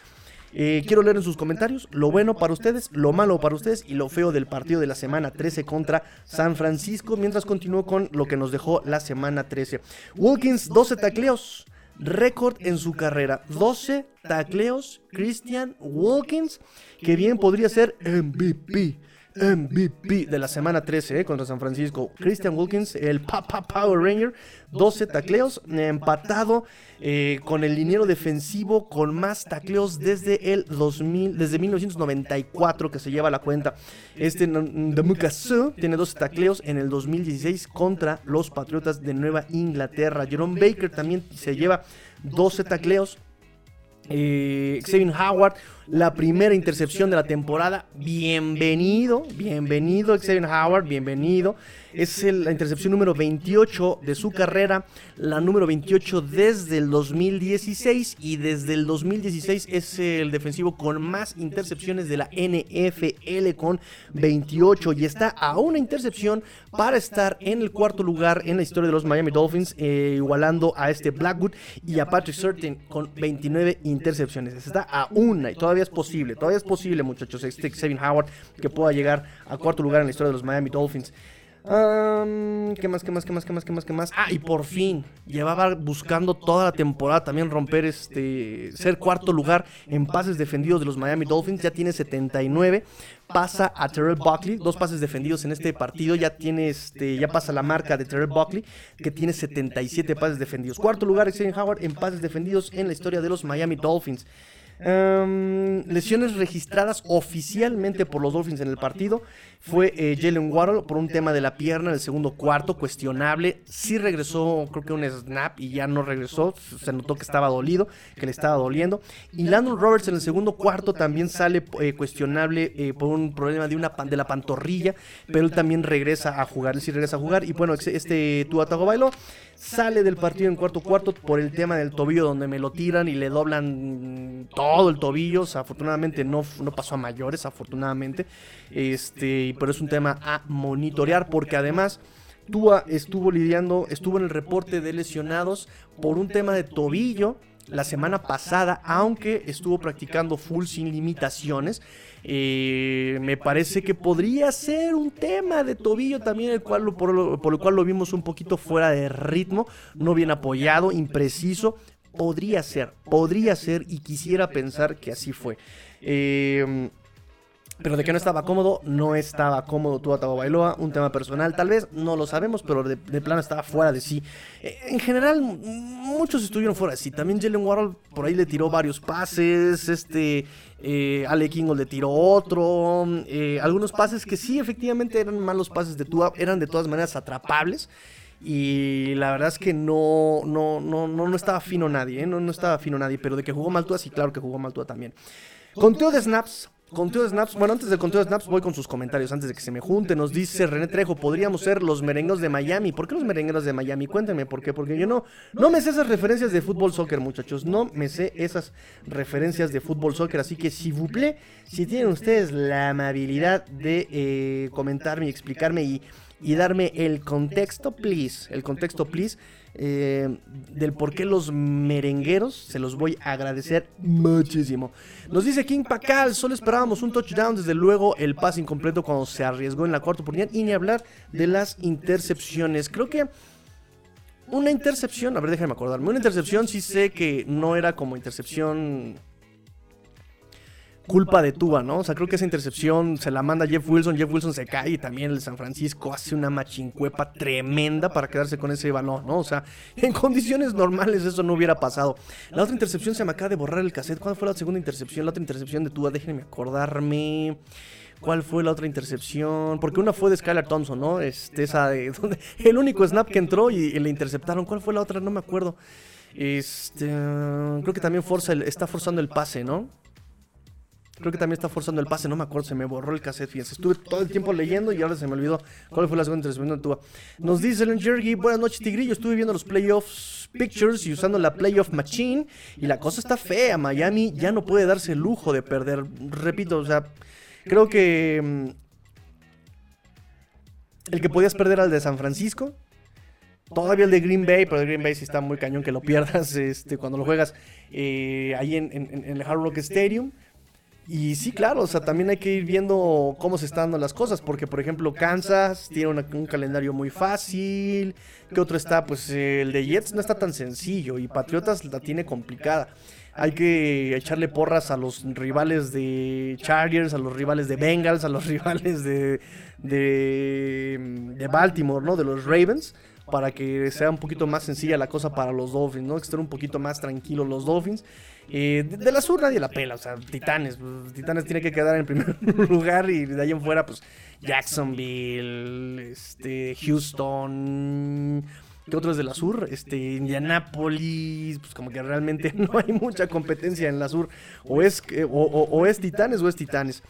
Eh, quiero leer en sus comentarios lo bueno para ustedes, lo malo para ustedes y lo feo del partido de la semana 13 contra San Francisco. Mientras continúo con lo que nos dejó la semana 13. Wilkins, 12 tacleos. Récord en su carrera. 12 tacleos. Christian Wilkins. Que bien podría ser MVP. MVP de la semana 13 eh, contra San Francisco. Christian Wilkins, el Papa Power Ranger, 12 tacleos, empatado eh, con el liniero defensivo con más tacleos desde el 2000, desde 1994 que se lleva la cuenta. Este de tiene 12 tacleos en el 2016 contra los Patriotas de Nueva Inglaterra. Jerome Baker también se lleva 12 tacleos. Eh, Xavier Howard la primera intercepción de la temporada. Bienvenido, bienvenido Xavier Howard, bienvenido. Es la intercepción número 28 de su carrera, la número 28 desde el 2016 y desde el 2016 es el defensivo con más intercepciones de la NFL con 28 y está a una intercepción para estar en el cuarto lugar en la historia de los Miami Dolphins, eh, igualando a este Blackwood y a Patrick Surtain con 29 intercepciones. Está a una y todavía es posible, todavía es posible muchachos, este Xavier Howard que pueda llegar a cuarto lugar en la historia de los Miami Dolphins. ¿Qué más, qué más, qué más, qué más, qué más, qué más? Ah, y por fin, llevaba buscando toda la temporada también romper este, ser cuarto lugar en pases defendidos de los Miami Dolphins. Ya tiene 79, pasa a Terrell Buckley, dos pases defendidos en este partido. Ya tiene este, ya pasa la marca de Terrell Buckley, que tiene 77 pases defendidos. Cuarto lugar, Xavier Howard en pases defendidos en la historia de los Miami Dolphins. Em, lesiones registradas oficialmente por los Dolphins en el partido fue eh, Jalen Waddle por un tema de la pierna en el segundo cuarto, cuestionable. Sí regresó, creo que un snap y ya no regresó. Se notó que estaba dolido, que le estaba doliendo. Y Landon Roberts en el segundo cuarto también sale eh, cuestionable eh, por un problema de, una, de la pantorrilla, pero él también regresa a jugar. Él sí regresa a jugar. Y bueno, este Tua Tagovailoa sale del partido en cuarto cuarto por el tema del tobillo donde me lo tiran y le doblan todo el tobillo. afortunadamente no, no pasó a mayores, afortunadamente. Este, pero es un tema a monitorear porque además Tua estuvo lidiando, estuvo en el reporte de lesionados por un tema de tobillo la semana pasada, aunque estuvo practicando full sin limitaciones. Eh, me parece que podría ser un tema de tobillo también, el cual, por, por el cual lo vimos un poquito fuera de ritmo, no bien apoyado, impreciso. Podría ser, podría ser y quisiera pensar que así fue. Eh, Pero de que no estaba cómodo, no estaba cómodo Tua Bailoa, un tema personal, tal vez, no lo sabemos, pero de, plano estaba fuera de sí. Eh, en general, muchos estuvieron fuera de sí. También Jalen Warhol por ahí le tiró varios pases, este, eh, Ale Kingo le tiró otro, eh, algunos pases que sí, efectivamente eran malos pases de Tua, eran de todas maneras atrapables. Y la verdad es que no, no, no, no, no estaba fino nadie, no, no estaba fino nadie, pero de que jugó mal Tua, sí, claro que jugó mal Tua también. Conteo de snaps, Conteo de snaps, bueno, antes del conteo de snaps voy con sus comentarios, antes de que se me junte. Nos dice René Trejo, podríamos ser los merengueros de Miami. ¿Por qué los merengueros de Miami? Cuéntenme por qué. Porque yo no, no me sé esas referencias de fútbol soccer, muchachos. No me sé esas referencias de fútbol soccer. Así que si vous si tienen ustedes la amabilidad de eh, comentarme y explicarme y, y darme el contexto, please. El contexto, please eh, del por qué los merengueros, se los voy a agradecer muchísimo. Nos dice King Pacal, solo esperábamos un touchdown, desde luego el pase incompleto cuando se arriesgó en la cuarta oportunidad y ni hablar de las intercepciones. Creo que una intercepción, a ver, déjame acordarme, una intercepción sí sé que no era como intercepción culpa de Tua, ¿no? O sea, creo que esa intercepción se la manda Jeff Wilson, Jeff Wilson se cae y también el San Francisco hace una machincuepa tremenda para quedarse con ese balón, ¿no? O sea, *laughs* en condiciones normales eso no hubiera pasado. La otra intercepción se me acaba de borrar el cassette. ¿Cuál fue la segunda intercepción? La otra intercepción de Tua, déjenme acordarme. ¿Cuál fue la otra intercepción? Porque una fue de Skylar Thompson, ¿no? Este, esa de *laughs* el único snap que entró y, le interceptaron. ¿Cuál fue la otra? No me acuerdo. Este, creo que también forza está forzando el pase, ¿no? Creo que también está forzando el pase, no me acuerdo, se me borró el cassette, fíjense. Estuve todo el tiempo leyendo y ahora se me olvidó cuál fue la segunda intercepción de Tua. Nos dice el Jergy, buenas noches Tigrillo, estuve viendo los playoffs pictures y usando la playoff machine y la cosa está fea. Miami ya no puede darse el lujo de perder. Repito, o sea, creo que mm, el que podías perder al de San Francisco. Todavía el de Green Bay, pero el Green Bay sí está muy cañón que lo pierdas *laughs* este, cuando lo juegas eh, ahí en, en, el Hard Rock Stadium. Y sí, claro, o sea, también hay que ir viendo cómo se están dando las cosas, porque por ejemplo Kansas tiene un calendario muy fácil, ¿qué otro está? Pues el de Jets no está tan sencillo y Patriotas la tiene complicada. Hay que echarle porras a los rivales de Chargers, a los rivales de Bengals, a los *laughs* rivales de, de, de Baltimore, ¿no? De los Ravens para que sea un poquito más sencilla la cosa para los Dolphins, ¿no? Que estén un poquito más tranquilos los Dolphins. Eh, de, la sur nadie la pela, o sea, Titanes. Pues, Titanes tiene que quedar en primer *laughs* lugar y de ahí en fuera, pues Jacksonville, este, Houston. ¿Qué otros de la sur? Este, Indianapolis, pues como que realmente *laughs* no hay mucha competencia en la sur. O es, o es Titanes o es Titanes.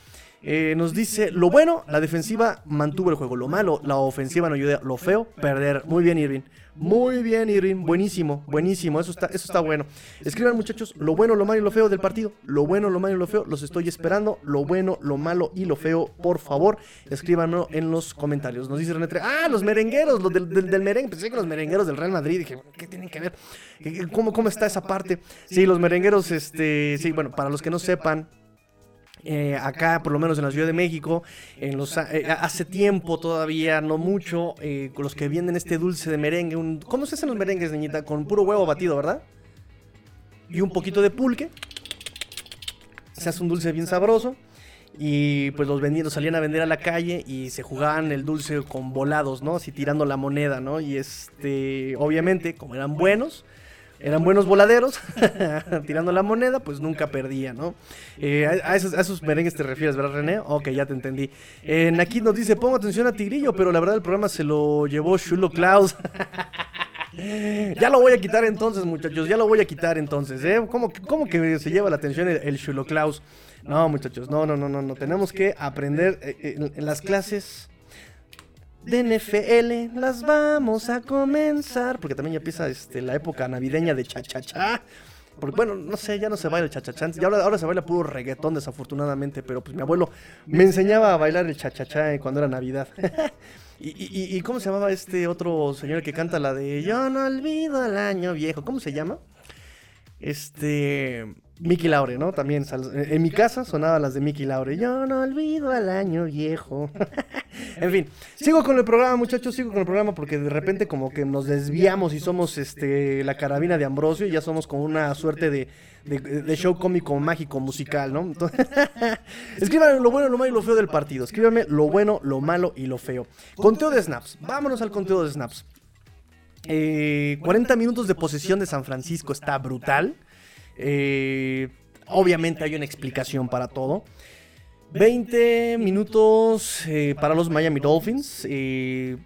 Eh, nos dice, lo bueno, la defensiva mantuvo el juego. Lo malo, la ofensiva no ayuda. Lo feo, perder. Muy bien, Irving. Muy bien, Irving. Buenísimo, buenísimo. Eso está, eso está bueno. Escriban, muchachos, lo bueno, lo malo y lo feo del partido. Lo bueno, lo malo y lo feo. Los estoy esperando. Lo bueno, lo malo y lo feo, por favor, escríbanlo en los comentarios. Nos dice René Ah, los merengueros, los del, del, merengue. Pensé que los merengueros del Real Madrid. Dije, ¿qué tienen que ver? ¿Cómo, cómo está esa parte? Sí, los merengueros, este, sí, bueno, para los que no sepan, eh, acá, por lo menos en la Ciudad de México, en los, eh, hace tiempo todavía, no mucho, eh, con los que vienen este dulce de merengue. Un, ¿Cómo se hacen los merengues, niñita? Con puro huevo batido, ¿verdad? Y un poquito de pulque. Se hace un dulce bien sabroso. Y pues los salían a vender a la calle y se jugaban el dulce con volados, ¿no? Así tirando la moneda, ¿no? Y este, obviamente, como eran buenos, eran buenos voladeros, *laughs* tirando la moneda, pues nunca perdía, ¿no? Eh, a, esos, merengues te refieres, ¿verdad, René? Ok, ya te entendí. Eh, aquí nos dice, pongo atención a Tigrillo, pero la verdad el programa se lo llevó Shulo Klaus. *laughs* ya lo voy a quitar entonces, muchachos, ya lo voy a quitar entonces, ¿eh? ¿Cómo, cómo que se lleva la atención el, el Shulo Klaus? No, muchachos, no, no, no, no, no. Tenemos que aprender eh, en las clases de NFL las vamos a comenzar. Porque también ya empieza este, la época navideña de cha-cha-cha. Porque bueno, no sé, ya no se baila el cha-cha-cha. Ahora, ahora se baila puro reggaetón, desafortunadamente. Pero pues mi abuelo me enseñaba a bailar el cha-cha-cha cuando era Navidad. *laughs* y, y, y, cómo se llamaba este otro señor que canta la de Yo no olvido el año viejo? ¿Cómo se llama? Este. Mickey Laure, ¿no? También en mi casa sonaban las de Mickey Laure. Yo no olvido al año viejo. *laughs* en fin, sigo con el programa, muchachos, sigo con el programa porque de repente como que nos desviamos y somos este la carabina de Ambrosio y ya somos como una suerte de, show cómico, mágico, musical, ¿no? Entonces, *laughs* escríbanme lo bueno, lo malo y lo feo del partido. Escríbanme lo bueno, lo malo y lo feo. Conteo de snaps. Vámonos al conteo de snaps. 40 eh, minutos de posesión de San Francisco está brutal. Eh, obviamente hay una explicación para todo. 20 minutos eh, para los Miami Dolphins eh,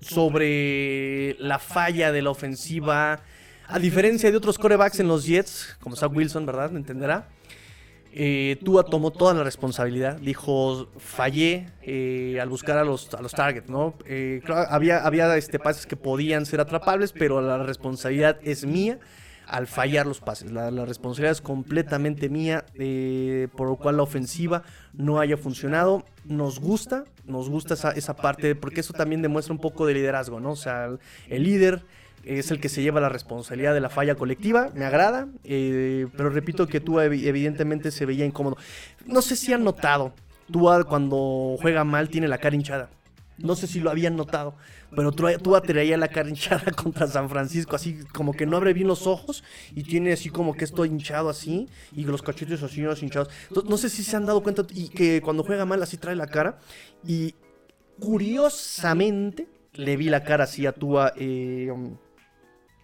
sobre la falla de la ofensiva. A diferencia de otros corebacks en los Jets, como Zach Wilson, ¿verdad? ¿Entenderá? Tua tomó toda la responsabilidad. Dijo, fallé al buscar a los, a los targets, ¿no? había había este, pases que podían ser atrapables, pero la responsabilidad es mía al fallar los pases. La, responsabilidad es completamente mía, eh, por lo cual la ofensiva no haya funcionado. Nos gusta, nos gusta esa, parte, porque eso también demuestra un poco de liderazgo, ¿no? O sea, el, líder es el que se lleva la responsabilidad de la falla colectiva, me agrada, eh, pero repito que tú evidentemente se veía incómodo. No sé si han notado, tú cuando juega mal tiene la cara hinchada. No sé si lo habían notado, pero tú traía la cara hinchada *laughs* contra San Francisco, así como que no abre bien los ojos y tiene así como que esto hinchado así y los cachetes así hinchados. no sé si se han dado cuenta y que cuando juega mal así trae la cara y curiosamente le vi la cara así a Tua eh,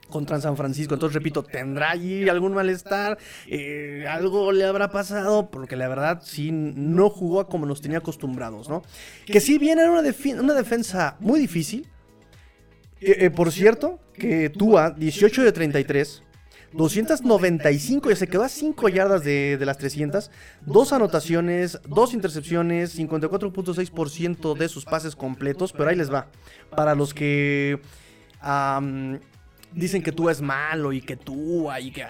contra San Francisco. Entonces, repito, ¿tendrá allí algún malestar? Eh, ¿Algo le habrá pasado? Porque la verdad, sí, no jugó como nos tenía acostumbrados, ¿no? Que sí viene una, una defensa muy difícil. Eh, eh, por cierto, que Tua, 18 de 33, 295, ya se quedó a 5 yardas de, las 300, dos anotaciones, dos intercepciones, 54.6% de sus pases completos, pero ahí les va. Para los que dicen que tú es malo y que tú y que,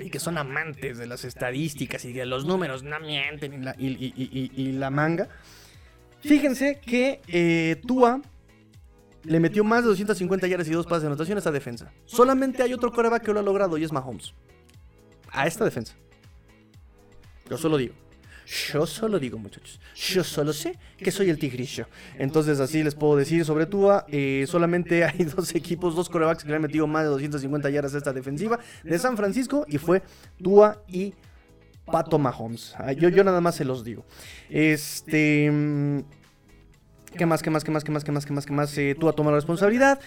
y que son amantes de las estadísticas y de los números no mienten y la, y, la manga. Fíjense que eh, Tua le metió más de 250 yardas y dos pases de anotación a esta defensa. Solamente hay otro coreback que lo ha logrado y es Mahomes. A esta defensa. Yo solo digo. Yo solo digo, muchachos. Yo solo sé que soy el tigrillo. Entonces, así les puedo decir sobre Tua. Eh, solamente *laughs* hay dos equipos, dos corebacks que le han metido más de 250 yardas a esta defensiva de San Francisco. Y fue Tua y Pato Mahomes. Ah, yo, yo nada más se los digo. Este. Mm, ¿Qué más, qué más, qué más, qué más, qué más, qué más, qué más? Eh, Tua toma la responsabilidad.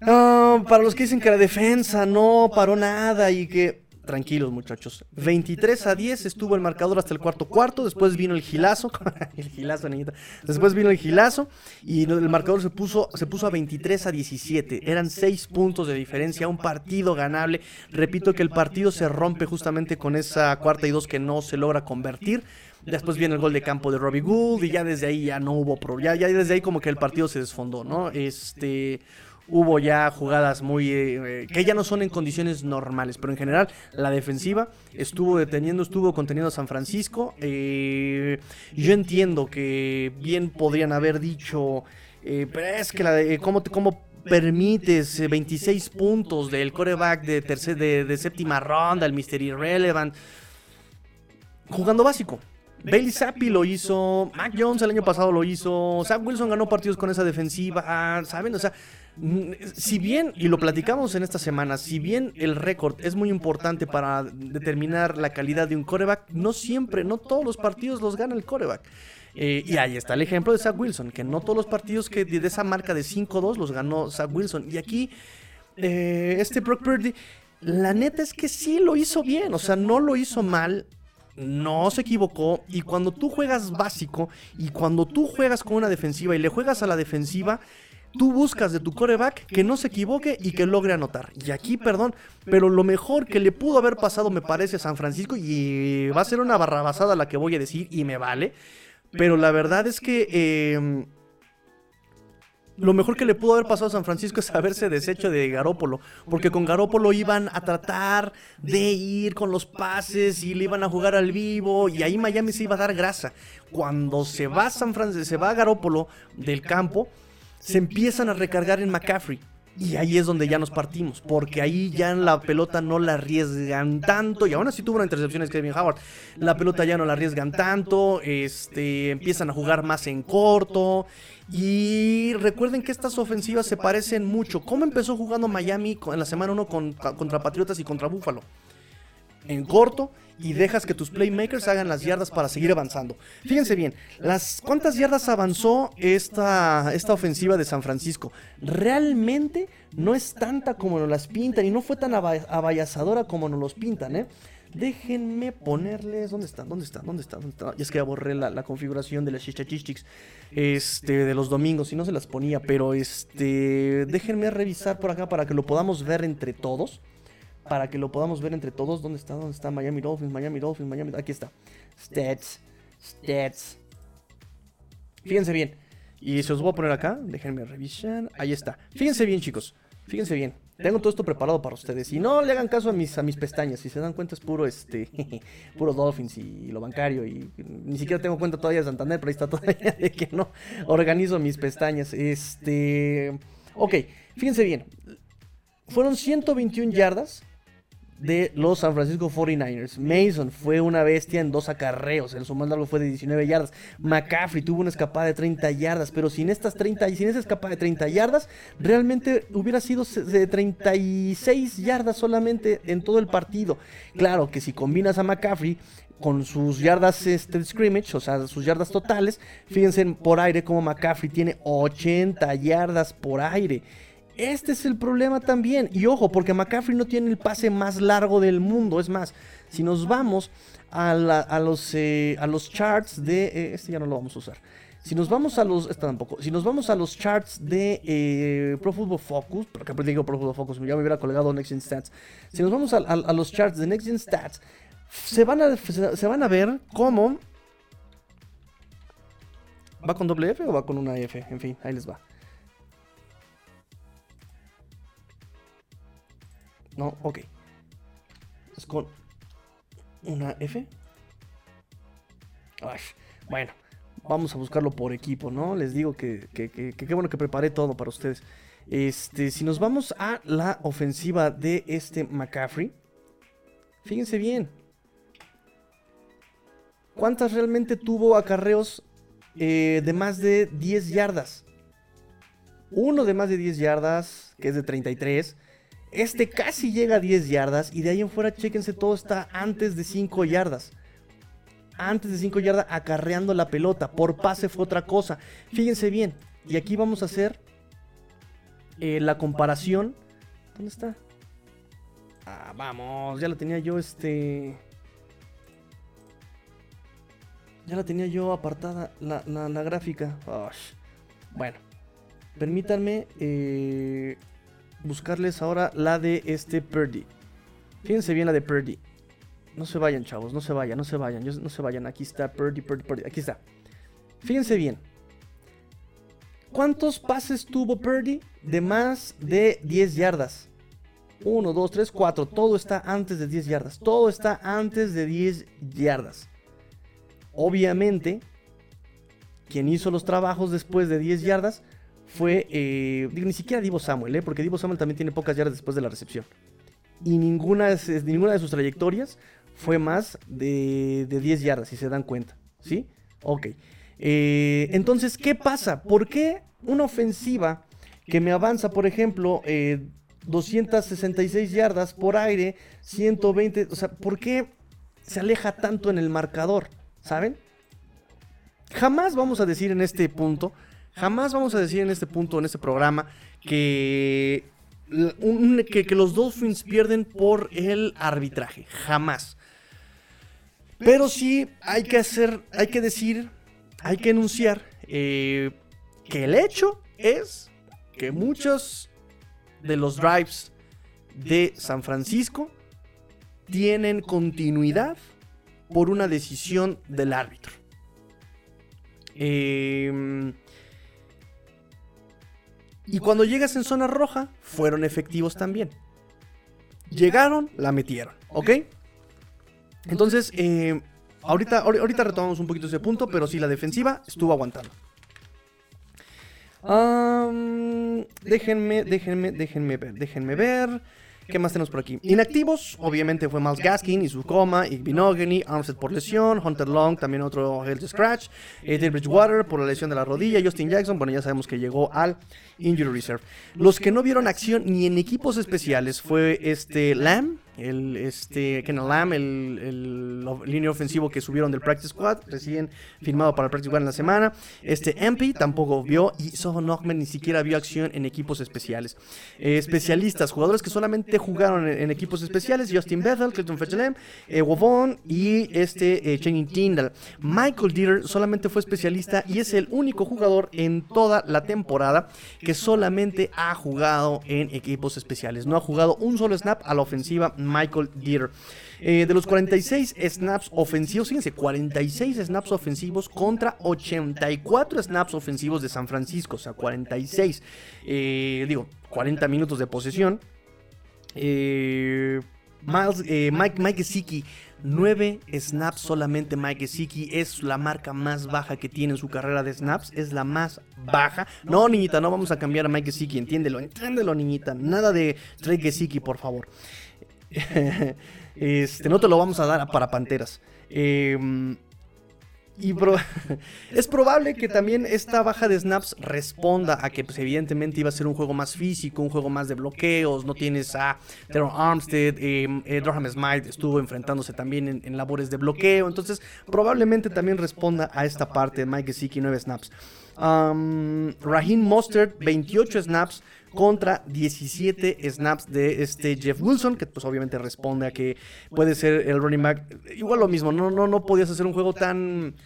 Ah, para los que dicen que la defensa no paró nada y que tranquilos muchachos. 23 a 10 estuvo el marcador hasta el cuarto cuarto, después vino el gilazo, *laughs* el gilazo, niñita. Después vino el gilazo y el marcador se puso, se puso a 23 a 17. Eran 6 puntos de diferencia, un partido ganable. Repito que el partido se rompe justamente con esa cuarta y dos que no se logra convertir. Después viene el gol de campo de Robbie Gould y ya desde ahí ya no hubo problema. Ya, ya desde ahí como que el partido se desfondó, ¿no? Este hubo ya jugadas muy eh, eh, que ya no son en condiciones normales, pero en general la defensiva estuvo deteniendo, estuvo conteniendo a San Francisco. Eh, yo entiendo que bien podrían haber dicho, pero es que la de, ¿cómo, cómo permites 26 puntos del coreback de, tercer, de, séptima ronda, el Mystery Irrelevant, jugando básico? Bailey Zappi lo hizo, Mac Jones el año pasado lo hizo, Sam Wilson ganó partidos con esa defensiva, ¿saben? O sea, Mm, si bien, y lo platicamos en esta semana, si bien el récord es muy importante para determinar la calidad de un coreback, no siempre, no todos los partidos los gana el coreback. Eh, y ahí está el ejemplo de Zach Wilson, que no todos los partidos que de esa marca de 5-2 los ganó Zach Wilson. Y aquí, eh, este Brock Purdy, la neta es que sí lo hizo bien, o sea, no lo hizo mal, no se equivocó. Y cuando tú juegas básico y cuando tú juegas con una defensiva y le juegas a la defensiva, tú buscas de tu coreback que no se equivoque y que logre anotar. Y aquí, perdón, pero lo mejor que le pudo haber pasado me parece a San Francisco y va a ser una barrabasada la que voy a decir y me vale. Pero la verdad es que em, lo mejor que le pudo haber pasado a San Francisco es haberse deshecho de Garópolo. Porque con Garópolo iban a tratar de ir con los pases y le iban a jugar al vivo. Y ahí Miami se iba a dar grasa. Cuando se va San Francisco, se va Garópolo del campo se empiezan a recargar en McCaffrey. Y ahí es donde ya nos partimos, porque ahí ya la pelota no la arriesgan tanto, y aún así tuvo una intercepción es Kevin Howard, la pelota ya no la arriesgan tanto, este, empiezan a jugar más en corto, y recuerden que estas ofensivas se parecen mucho. ¿Cómo empezó jugando Miami en la semana 1 contra Patriotas y contra Buffalo? En corto, y dejas que tus playmakers hagan las yardas para seguir avanzando. Fíjense bien, las cuántas yardas avanzó esta, esta ofensiva de San Francisco. Realmente no es tanta como nos las pintan y no fue tan abayazadora como nos los pintan, ¿eh? Déjenme ponerles. ¿Dónde están? ¿Dónde están? ¿Dónde están? ¿Dónde están? Y es que borré la, configuración de las chichachichix este, de los domingos y no se las ponía. Pero este. Déjenme revisar por acá para que lo podamos ver entre todos para que lo podamos ver entre todos. ¿Dónde está? ¿Dónde está Miami Dolphins? Miami Dolphins, Miami. Aquí está. Stats. Stats. Fíjense bien. Y se os voy a poner acá. Déjenme revisar. Ahí está. Fíjense bien, chicos. Fíjense bien. Tengo todo esto preparado para ustedes. Y no le hagan caso a mis, a mis pestañas. Si se dan cuenta es puro este *laughs* puro Dolphins y lo bancario. Y ni siquiera tengo cuenta todavía de Santander, pero ahí está todavía de que no organizo mis pestañas. Este. Ok, fíjense bien. Fueron 121 yardas de los San Francisco 49ers. Mason fue una bestia en dos acarreos. El más largo fue de 19 yardas. McCaffrey tuvo una escapada de 30 yardas. Pero sin estas 30 y sin esa escapada de 30 yardas, realmente hubiera sido de 36 yardas solamente en todo el partido. Claro que si combinas a McCaffrey con sus yardas este, scrimmage, o sea, sus yardas totales, fíjense por aire como McCaffrey tiene 80 yardas por aire. Este es el problema también. Y ojo, porque McCaffrey no tiene el pase más largo del mundo. Es más, si nos vamos a, los, eh, a los charts de... Eh, este ya no lo vamos a usar. Si nos vamos a los... Esta tampoco. Si nos vamos a los charts de eh, Pro Football Focus, porque digo Pro Football Focus, ya me hubiera colgado Next Gen Stats. Si nos vamos a, los charts de Next Gen Stats, se van a, se van a ver cómo... ¿Va con doble F o va con una F? En fin, ahí les va. No, ok. Es con una F. bueno, vamos a buscarlo por equipo, ¿no? Les digo que qué bueno que preparé todo para ustedes. Este, si nos vamos a la ofensiva de este McCaffrey, fíjense bien. ¿Cuántas realmente tuvo acarreos eh, de más de 10 yardas? Uno de más de 10 yardas, que es de 33. Este casi llega a 10 yardas y de ahí en fuera, chequense, todo está antes de 5 yardas. Antes de 5 yardas acarreando la pelota. Por pase fue otra cosa. Fíjense bien. Y aquí vamos a hacer eh, la comparación. ¿Dónde está? Ah, vamos, ya la tenía yo este... Ya la tenía yo apartada la, gráfica. Bueno, permítanme eh, buscarles ahora la de este Purdy. Fíjense bien la de Purdy. No se vayan, chavos, no se vayan, no se vayan, no se vayan. Aquí está Purdy, Purdy, Purdy. Aquí está. Fíjense bien. ¿Cuántos pases tuvo Purdy de más de 10 yardas? 1, 2, 3, 4. Todo está antes de 10 yardas. Todo está antes de 10 yardas. Obviamente, quien hizo los trabajos después de 10 yardas fue, eh, ni siquiera Divo Samuel, eh, porque Divo Samuel también tiene pocas yardas después de la recepción. Y ninguna, ninguna de sus trayectorias fue más de, 10 yardas, si se dan cuenta. ¿Sí? Ok. Eh, entonces, ¿qué pasa? ¿Por qué una ofensiva que me avanza, por ejemplo, 266 yardas por aire, 120, o sea, ¿por qué se aleja tanto en el marcador? ¿Saben? Jamás vamos a decir en este punto Jamás vamos a decir en este punto, en este programa, que, que, los Dolphins pierden por el arbitraje. Jamás. Pero sí hay que hacer, hay que decir, hay que enunciar eh, que el hecho es que muchos de los drives de San Francisco tienen continuidad por una decisión del árbitro. Eh, y cuando llegas en zona roja, fueron efectivos también. Llegaron, la metieron, ¿ok? Entonces, eh, ahorita, ahorita retomamos un poquito ese punto, pero sí, la defensiva estuvo aguantando. déjenme, déjenme, déjenme ver, déjenme ver. ¿Qué más tenemos por aquí? Inactivos, obviamente fue Miles Gaskin, y Coma, Binogany, Armstead por lesión, Hunter Long, también otro health scratch, Eddie Bridgewater por la lesión de la rodilla, Justin Jackson, bueno, ya sabemos que llegó al Injury Reserve. Los que no vieron acción ni en equipos especiales fue este Lamb, el este Ken Lamb, el, el, línea ofensivo que subieron del Practice Squad, recién firmado para el Practice Squad en la semana. Este MP tampoco vio y Soho Nockman ni siquiera vio acción en equipos especiales. Eh, especialistas, jugadores que solamente jugaron en, equipos especiales: Justin Bethel, Clayton Fetchelem, eh, Wovon y este eh, Channing Tyndall. Michael Dieter solamente fue especialista y es el único jugador en toda la temporada que solamente ha jugado en equipos especiales. No ha jugado un solo snap a la ofensiva Michael Dieter. Eh, de los 46 snaps ofensivos, fíjense, 46 snaps ofensivos contra 84 snaps ofensivos de San Francisco, o sea, 46, eh, digo, 40 minutos de posesión. Eh, Miles, Mike, Mike Gesicki 9 snaps solamente Mike Gesicki. Es la marca más baja que tiene en su carrera de snaps. Es la más baja. No, niñita, no vamos a cambiar a Mike Gesicki. Entiéndelo, entiéndelo, niñita. Nada de Trey Gesicki, por favor. *laughs* este, no te lo vamos a dar para Panteras. Eh, y *laughs* es probable que también esta baja de snaps responda a que pues, evidentemente iba a ser un juego más físico, un juego más de bloqueos, no tienes a Teron Armstead, eh, eh Smite estuvo enfrentándose también en, labores de bloqueo, entonces probablemente también responda a esta parte de Mike Gesicki 9 snaps. Um, Raheem Mostert 28 snaps contra 17 snaps de este Jeff Wilson, que pues obviamente responde a que puede ser el running back. Igual lo mismo, no, no, no podías hacer un juego tan...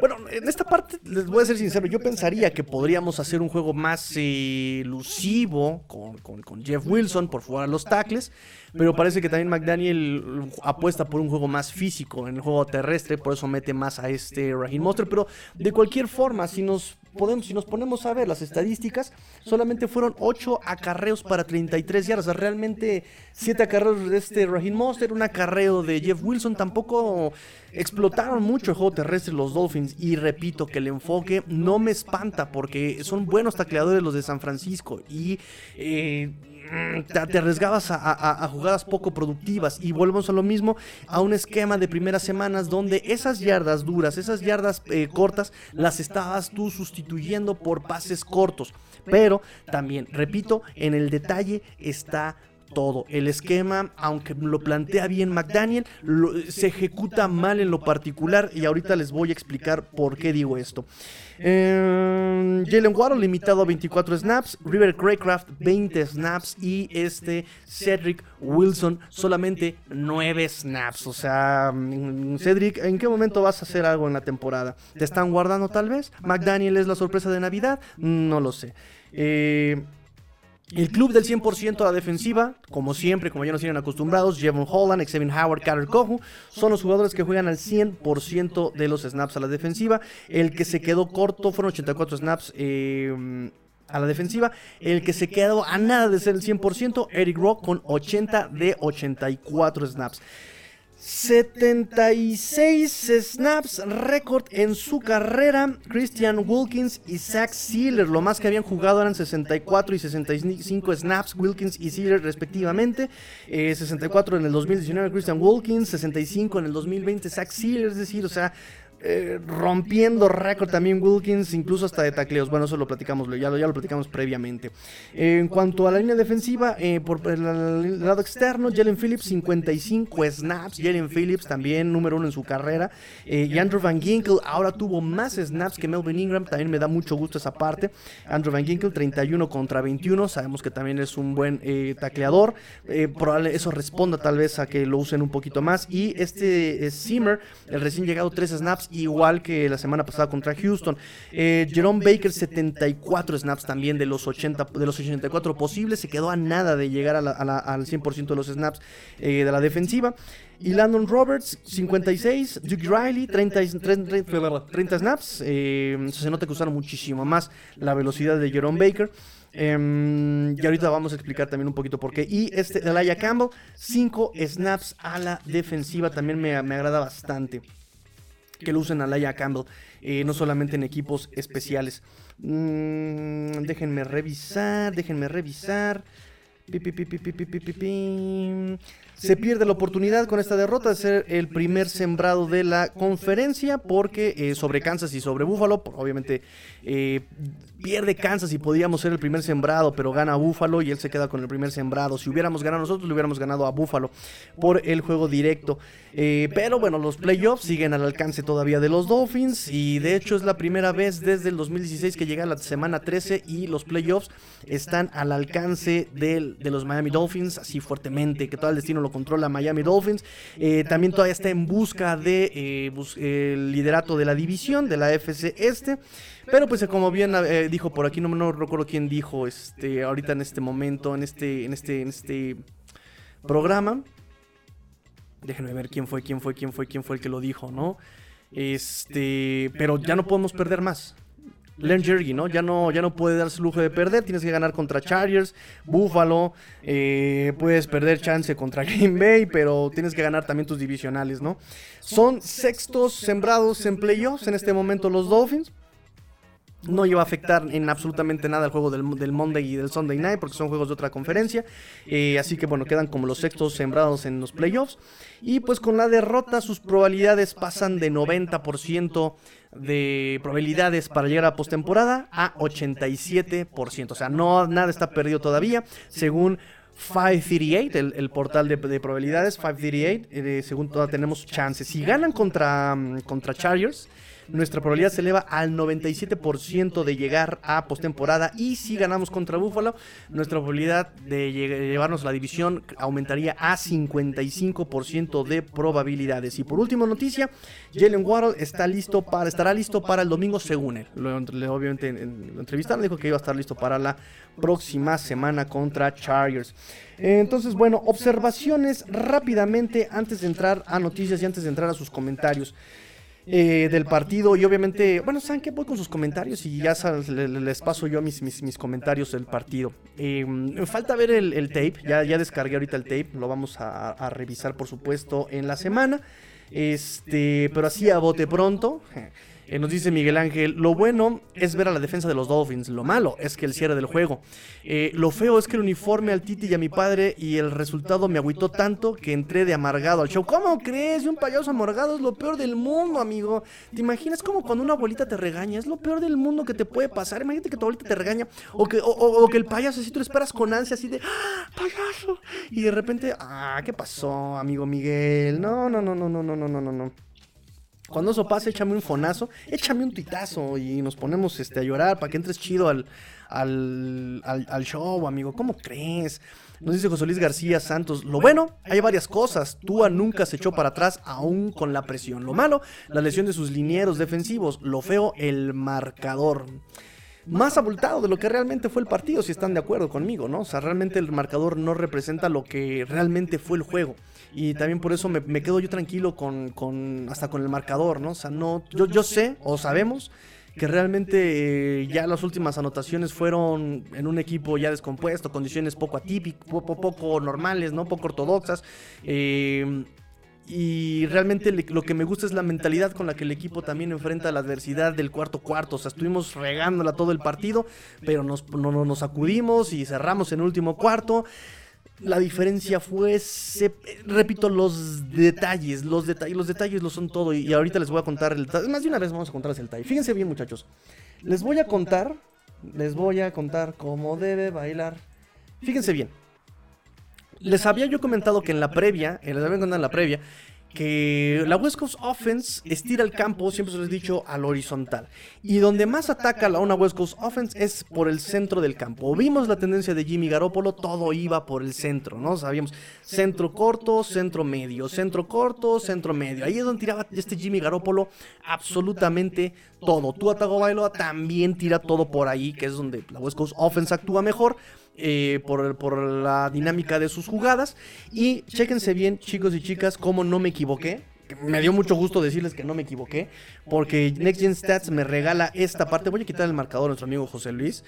Bueno, en esta parte les voy a ser sincero, yo pensaría que podríamos hacer un juego más elusivo con, con, Jeff Wilson por fuera de los tackles, pero parece que también McDaniel apuesta por un juego más físico en el juego terrestre, por eso mete más a este Raheem Monster, pero de cualquier forma, si nos podemos, si nos ponemos a ver las estadísticas, solamente fueron 8 acarreos para 33 yardas. O sea, realmente 7 acarreos de este Raheem Monster, un acarreo de Jeff Wilson. Tampoco explotaron mucho el juego terrestre los Dolphins. Y repito que el enfoque no me espanta porque son buenos tacleadores los de San Francisco. Y eh, te, arriesgabas a, jugadas poco productivas y volvemos a lo mismo, a un esquema de primeras semanas donde esas yardas duras, esas yardas eh, cortas, las estabas tú sustituyendo por pases cortos. Pero también, repito, en el detalle está todo. El esquema, aunque lo plantea bien McDaniel, se ejecuta mal en lo particular y ahorita les voy a explicar por qué digo esto. Eh, Jalen Waddle limitado a 24 snaps, River Craycraft 20 snaps y este Cedric Wilson solamente 9 snaps. O sea, mm, Cedric, ¿en qué momento vas a hacer algo en la temporada? ¿Te están guardando tal vez? ¿McDaniel es la sorpresa de Navidad? No lo sé. Eh, el club del 100% a la defensiva, como siempre, como ya nos tienen acostumbrados, Jevon Holland, Xavier Howard, Carter Kohu, son los jugadores que juegan al 100% de los snaps a la defensiva. El que se quedó corto fueron 84 snaps. Eh, a la defensiva. El que se quedó a nada de ser el 100%, Eric Rock con 80 de 84 snaps. 76 snaps récord en su carrera. Christian Wilkins y Zach Sealer. Lo más que habían jugado eran 64 y 65 snaps. Wilkins y Sealer respectivamente. 64 eh, en el 2019 Christian Wilkins. 65 en el 2020 Zach Sealer. Es decir, o sea, eh, rompiendo récord también Wilkins, incluso hasta de tacleos. Bueno, eso lo platicamos, ya lo, ya lo platicamos previamente. en cuanto a la línea defensiva, eh, por el, lado externo, Jalen Phillips, 55 snaps. Jalen Phillips también número uno en su carrera. Eh, y Andrew Van Ginkel ahora tuvo más snaps que Melvin Ingram. También me da mucho gusto esa parte. Andrew Van Ginkel, 31 contra 21. Sabemos que también es un buen tacleador. probable eso responda tal vez a que lo usen un poquito más. Y este Zimmer, el recién llegado, 3 snaps igual que la semana pasada contra Houston. Eh, Jerome Baker, 74 snaps también de los, 80, de los 84 posibles. Se quedó a nada de llegar al 100% de los snaps eh, de la defensiva. Y Landon Roberts, 56. Duke Riley, 30, 30, snaps. Eh, se nota que usaron muchísimo más la velocidad de Jerome Baker. Em, y ahorita vamos a explicar también un poquito por qué. Y este, Elijah Campbell, 5 snaps a la defensiva. También me, me agrada bastante. Que lo usen a Laia Campbell, eh, no solamente en equipos especiales. Mm, déjenme revisar, déjenme revisar. Se pierde la oportunidad con esta derrota de ser el primer sembrado de la conferencia porque eh, sobre Kansas y sobre Buffalo, obviamente eh, pierde Kansas y podríamos ser el primer sembrado, pero gana Buffalo y él se queda con el primer sembrado. Si hubiéramos ganado nosotros, le hubiéramos ganado a Buffalo por el juego directo. Eh, pero bueno, los playoffs siguen al alcance todavía de los Dolphins y de hecho es la primera vez desde el 2016 que llega la semana 13 y los playoffs están al alcance de, los Miami Dolphins así fuertemente, que todo el destino lo controla Miami Dolphins. Eh, también todavía está en busca de liderato de la división de la FC Este. Pero pues como bien eh, dijo por aquí, no, no recuerdo quién dijo este, ahorita en este momento, en este, en este, en este programa. Déjenme ver quién fue, quién fue, quién fue, quién fue el que lo dijo, ¿no? Este, pero ya no podemos perder más. Len Jerry, ¿no? Ya no, ya no puede darse lujo de perder. Tienes que ganar contra Chargers, Buffalo. Eh, puedes perder chance contra Green Bay, pero tienes que ganar también tus divisionales, ¿no? Son sextos sembrados en playoffs en este momento los Dolphins. No iba a afectar en absolutamente nada el juego del, Monday y del Sunday Night porque son juegos de otra conferencia. Eh, así que bueno, quedan como los sextos sembrados en los playoffs. Y pues con la derrota sus probabilidades pasan de 90% de probabilidades para llegar a postemporada a 87%. O sea, no, nada está perdido todavía. Según 538, el, portal de, probabilidades, 538, eh, según toda tenemos chances. Si ganan contra, mm, contra Chargers, nuestra probabilidad se eleva al 97% de llegar a postemporada. Y si ganamos contra Buffalo, nuestra probabilidad de llevarnos a la división aumentaría a 55% de probabilidades. Y por último noticia, Jalen Waddle está listo para, estará listo para el domingo según él. obviamente en, la entrevista dijo que iba a estar listo para la próxima semana contra Chargers. Entonces, bueno, observaciones rápidamente antes de entrar a noticias y antes de entrar a sus comentarios. Eh, del partido y obviamente, bueno, ¿saben qué? Voy con sus comentarios y ya les, paso yo mis, mis, comentarios del partido. Eh, falta ver el, tape, ya, ya descargué ahorita el tape, lo vamos a, a, revisar por supuesto en la semana. Este, pero así a bote pronto. Eh, nos dice Miguel Ángel, lo bueno es ver a la defensa de los Dolphins, lo malo es que el cierre del juego. Eh, lo feo es que el uniforme al Titi y a mi padre y el resultado me agüitó tanto que entré de amargado al show. ¿Cómo crees? Un payaso amargado es lo peor del mundo, amigo. ¿Te imaginas como cuando una abuelita te regaña? Es lo peor del mundo que te puede pasar. Imagínate que tu abuelita te regaña o que, o, que el payaso así tú lo esperas con ansia así de ¡Ah, payaso. Y de repente, ah, ¿qué pasó, amigo Miguel? No, no, no, no, no, no, no, no, no. Cuando eso pase, échame un fonazo, échame un titazo y nos ponemos este, a llorar para que entres chido al, al, al, show, amigo. ¿Cómo crees? Nos dice José Luis García Santos. Lo bueno, hay varias cosas. Tua nunca se echó para atrás, aún con la presión. Lo malo, la lesión de sus linieros defensivos. Lo feo, el marcador más abultado de lo que realmente fue el partido, si están de acuerdo conmigo, ¿no? O sea, realmente el marcador no representa lo que realmente fue el juego. Y también por eso me, quedo yo tranquilo con, con, hasta con el marcador, ¿no? O sea, no, yo, yo sé o sabemos que realmente eh, ya las últimas anotaciones fueron en un equipo ya descompuesto, condiciones poco atípicas, poco, poco normales, ¿no? Poco ortodoxas. Eh, y realmente lo que me gusta es la mentalidad con la que el equipo también enfrenta la adversidad del cuarto cuarto. O sea, estuvimos regándola todo el partido, pero nos, no, nos sacudimos y cerramos en último cuarto. La diferencia fue, repito, los detalles, los detalles, los detalles lo son todo. Y, ahorita les voy a contar el Más de una vez vamos a contarles el detalle. Fíjense bien, muchachos. Les voy a contar, les voy a contar cómo debe bailar. Fíjense bien. Les había yo comentado que en la previa, les había contado en la previa, que la West Coast Offense estira el campo, siempre se lo he dicho, al horizontal. Y donde más ataca la una West Coast Offense es por el centro del campo. Vimos la tendencia de Jimmy Garoppolo, todo iba por el centro, ¿no? Sabíamos centro corto, centro medio, centro corto, centro medio. Ahí es donde tiraba este Jimmy Garoppolo absolutamente todo. Tua Tagovailoa también tira todo por ahí, que es donde la West Coast Offense actúa mejor. Eh, por, por, la dinámica de sus jugadas. Y chéquense bien, chicos y chicas, cómo no me equivoqué. Me dio mucho gusto decirles que no me equivoqué, porque Next Gen Stats me regala esta parte. Voy a quitar el marcador a nuestro amigo José Luis.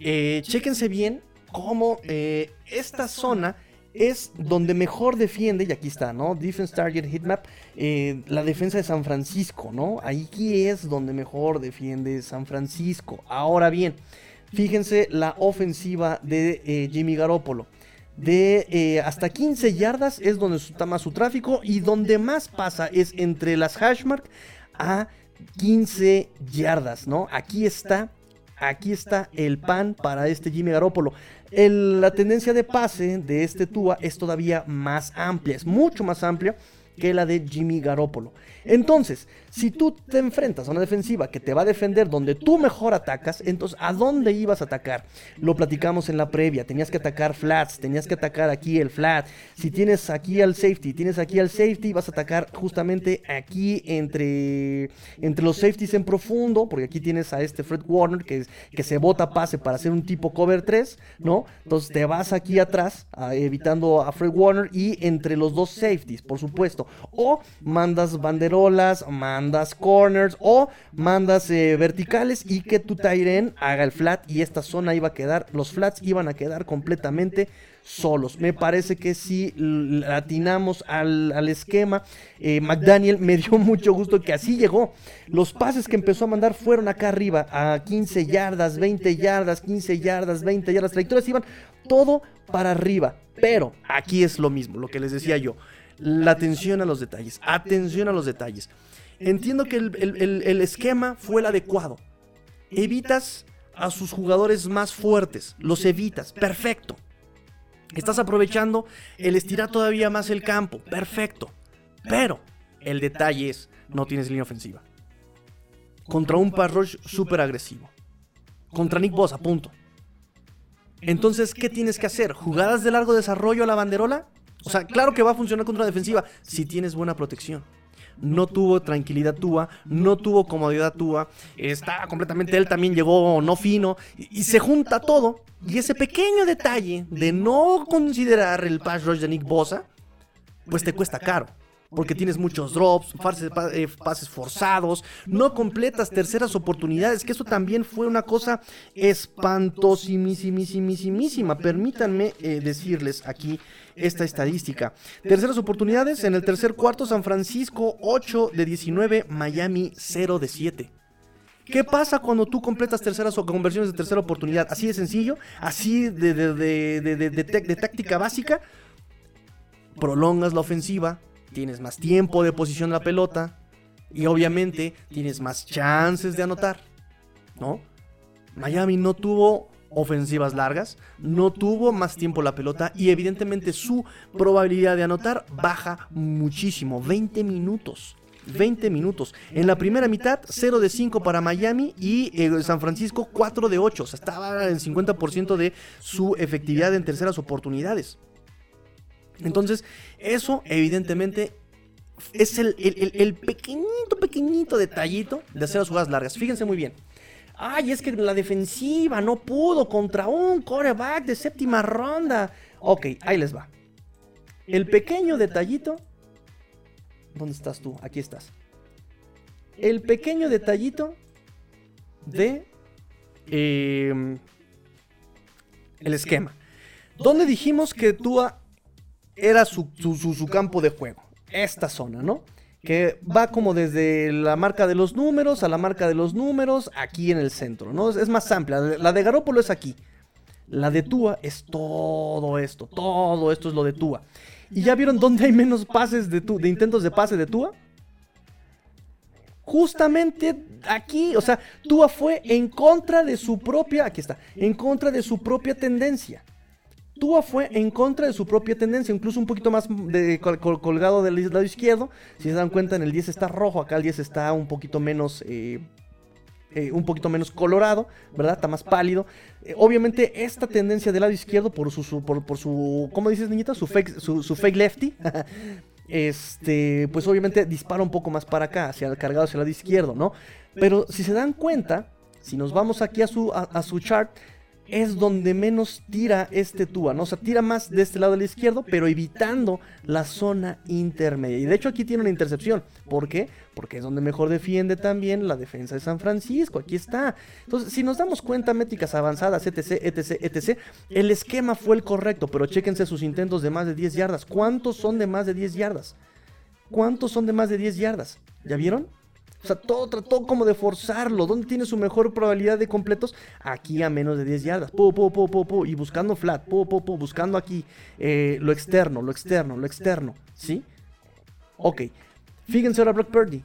Eh, chéquense bien cómo eh, esta zona es donde mejor defiende, y aquí está, ¿no? Defense Target Hitmap, eh, la defensa de San Francisco, ¿no? Aquí es donde mejor defiende San Francisco. Ahora bien, fíjense la ofensiva de eh, Jimmy Garoppolo. De eh, hasta 15 yardas es donde está más su tráfico y donde más pasa es entre las hashmark a 15 yardas, ¿no? Aquí está aquí está el pan para este Jimmy Garoppolo. la tendencia de pase de este Tua es todavía más amplia, es mucho más amplia que la de Jimmy Garoppolo. Entonces, si tú te enfrentas a una defensiva que te va a defender donde tú mejor atacas, entonces ¿a dónde ibas a atacar? Lo platicamos en la previa, tenías que atacar flats, tenías que atacar aquí el flat. Si tienes aquí al safety, tienes aquí al safety, vas a atacar justamente aquí entre, entre los safeties en profundo, porque aquí tienes a este Fred Warner que, que se bota pase para hacer un tipo cover 3, ¿no? Entonces te vas aquí atrás, evitando a Fred Warner y entre los dos safeties, por supuesto. O mandas banderolas, mandas mandas corners o mandas eh, verticales y que tu Tyren haga el flat y esta zona iba a quedar, los flats iban a quedar completamente solos. Me parece que si atinamos al, esquema, eh, McDaniel me dio mucho gusto que así llegó. Los pases que empezó a mandar fueron acá arriba, a 15 yardas, 20 yardas, 15 yardas, 20 yardas. Trayectorias iban todo para arriba. Pero aquí es lo mismo, lo que les decía yo. La atención a los detalles. Atención a los detalles. Entiendo que el, esquema fue el adecuado. Evitas a sus jugadores más fuertes. Los evitas. Perfecto. Estás aprovechando el estirar todavía más el campo. Perfecto. Pero el detalle es, no tienes línea ofensiva. Contra un pass rush súper agresivo. Contra Nick Bosa, punto. Entonces, ¿qué tienes que hacer? ¿Jugadas de largo desarrollo a la banderola? O sea, claro que va a funcionar contra una defensiva si tienes buena protección. No tuvo tranquilidad Tua, no tuvo comodidad Tua, está completamente, él también llegó no fino, y, se junta todo, y ese pequeño detalle de no considerar el pass rush de Nick Bosa, pues te cuesta caro porque tienes muchos drops, eh, pases, forzados, no completas terceras oportunidades, que eso también fue una cosa espantosísima. Permítanme eh, decirles aquí esta estadística. Terceras oportunidades, en el tercer cuarto San Francisco 8 de 19, Miami 0 de 7. ¿Qué pasa cuando tú completas terceras o conversiones de tercera oportunidad? Así de sencillo, así de, de, táctica básica. Prolongas la ofensiva, tienes más tiempo de posición en la pelota y obviamente tienes más chances de anotar, ¿no? Miami no tuvo ofensivas largas, no tuvo más tiempo la pelota y evidentemente su probabilidad de anotar baja muchísimo, 20 minutos. 20 minutos. En la primera mitad, 0 de 5 para Miami y eh, San Francisco 4 de 8. O sea, estaba en 50% de su efectividad en terceras oportunidades. Entonces, eso evidentemente es el, pequeñito, pequeñito detallito de hacer las jugadas largas. Fíjense muy bien. Ay, es que la defensiva no pudo contra un coreback de séptima ronda. Ok, ahí les va. El pequeño detallito. ¿Dónde estás tú? Aquí estás. El pequeño detallito de em, el esquema. Donde dijimos que Tua era su, campo de juego. Esta zona, ¿no? que va como desde la marca de los números a la marca de los números aquí en el centro, ¿no? Es, más amplia. La de Garópolo es aquí. La de Tua es todo esto, todo esto es lo de Tua. ¿Y ya vieron dónde hay menos pases de, de intentos de pase de Tua? Justamente aquí, o sea, Tua fue en contra de su propia, aquí está, en contra de su propia tendencia. Tua fue en contra de su propia tendencia, incluso un poquito más colgado del lado izquierdo. Si se dan cuenta, en el 10 está rojo, acá el 10 está un poquito menos. Eh, eh, un poquito menos colorado, ¿verdad? Está más pálido. Eh, obviamente, esta tendencia del lado izquierdo, por su, por, su ¿cómo dices, niñita? Su fake, su, fake lefty. *laughs* este, pues obviamente dispara un poco más para acá, hacia el cargado hacia el lado izquierdo, ¿no? Pero si se dan cuenta, si nos vamos aquí a su, a su chart, es donde menos tira este Tua, ¿no? O sea, tira más de este lado del izquierdo, pero evitando la zona intermedia. Y de hecho aquí tiene una intercepción. ¿Por qué? Porque es donde mejor defiende también la defensa de San Francisco. Aquí está. Entonces, si nos damos cuenta, métricas avanzadas, etc, etc, etc, el esquema fue el correcto, pero chéquense sus intentos de más de 10 yardas. ¿Cuántos son de más de 10 yardas? ¿Cuántos son de más de 10 yardas? ¿Ya vieron? O sea, todo trató como de forzarlo. ¿Dónde tiene su mejor probabilidad de completos? Aquí a menos de 10 yardas. y buscando flat. buscando aquí eh, lo externo, lo externo, lo externo. ¿Sí? Ok. Fíjense ahora Brock Purdy.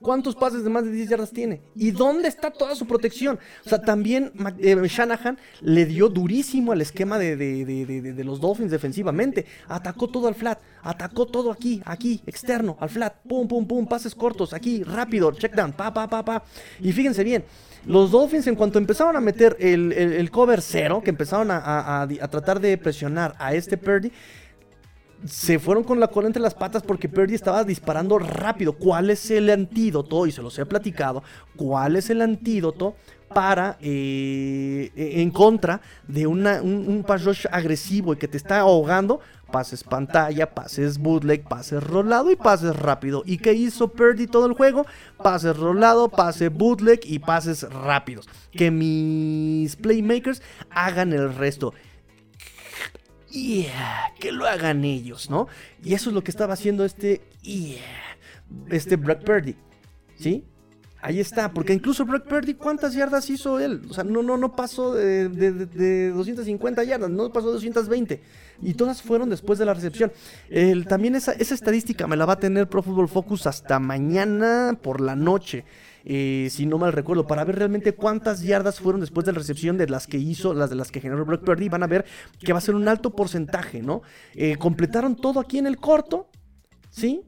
¿Cuántos pases de más de 10 yardas tiene? ¿Y dónde está toda su protección? O sea, también eh, Shanahan le dio durísimo al esquema de, los Dolphins defensivamente. Atacó todo al flat, atacó todo aquí, aquí, externo, al flat. Pum, pum, pum, pases cortos, aquí, rápido, check down, pa, pa, pa, pa. Y fíjense bien, los Dolphins en cuanto empezaron a meter el, cover cero, que empezaron a, a tratar de presionar a este Purdy, se fueron con la cola entre las patas porque Purdy estaba disparando rápido. ¿Cuál es el antídoto? Y se los he platicado. ¿Cuál es el antídoto para eh, e, en contra de una, un, pass rush agresivo y que te está ahogando? Pases pantalla, pases bootleg, pases rolado y pases rápido. ¿Y qué hizo Purdy todo el juego? Pases rolado, pase bootleg y pases rápidos. Que mis playmakers hagan el resto que lo hagan ellos, ¿no? Y eso es lo que estaba haciendo este, yeah, este Brock Purdy, ¿sí? Ahí está, porque incluso Brock Purdy, ¿cuántas yardas hizo él? O sea, no, no, no pasó de, de, 250 yardas, no pasó de 220. Y todas fueron después de la recepción. también esa, esa estadística me la va a tener Pro Football Focus hasta mañana por la noche. Eh, si no mal recuerdo, para ver realmente cuántas yardas fueron después de la recepción de las que hizo, las de las que generó Brock Purdy, van a ver que va a ser un alto porcentaje, ¿no? Eh, completaron todo aquí en el corto, ¿sí?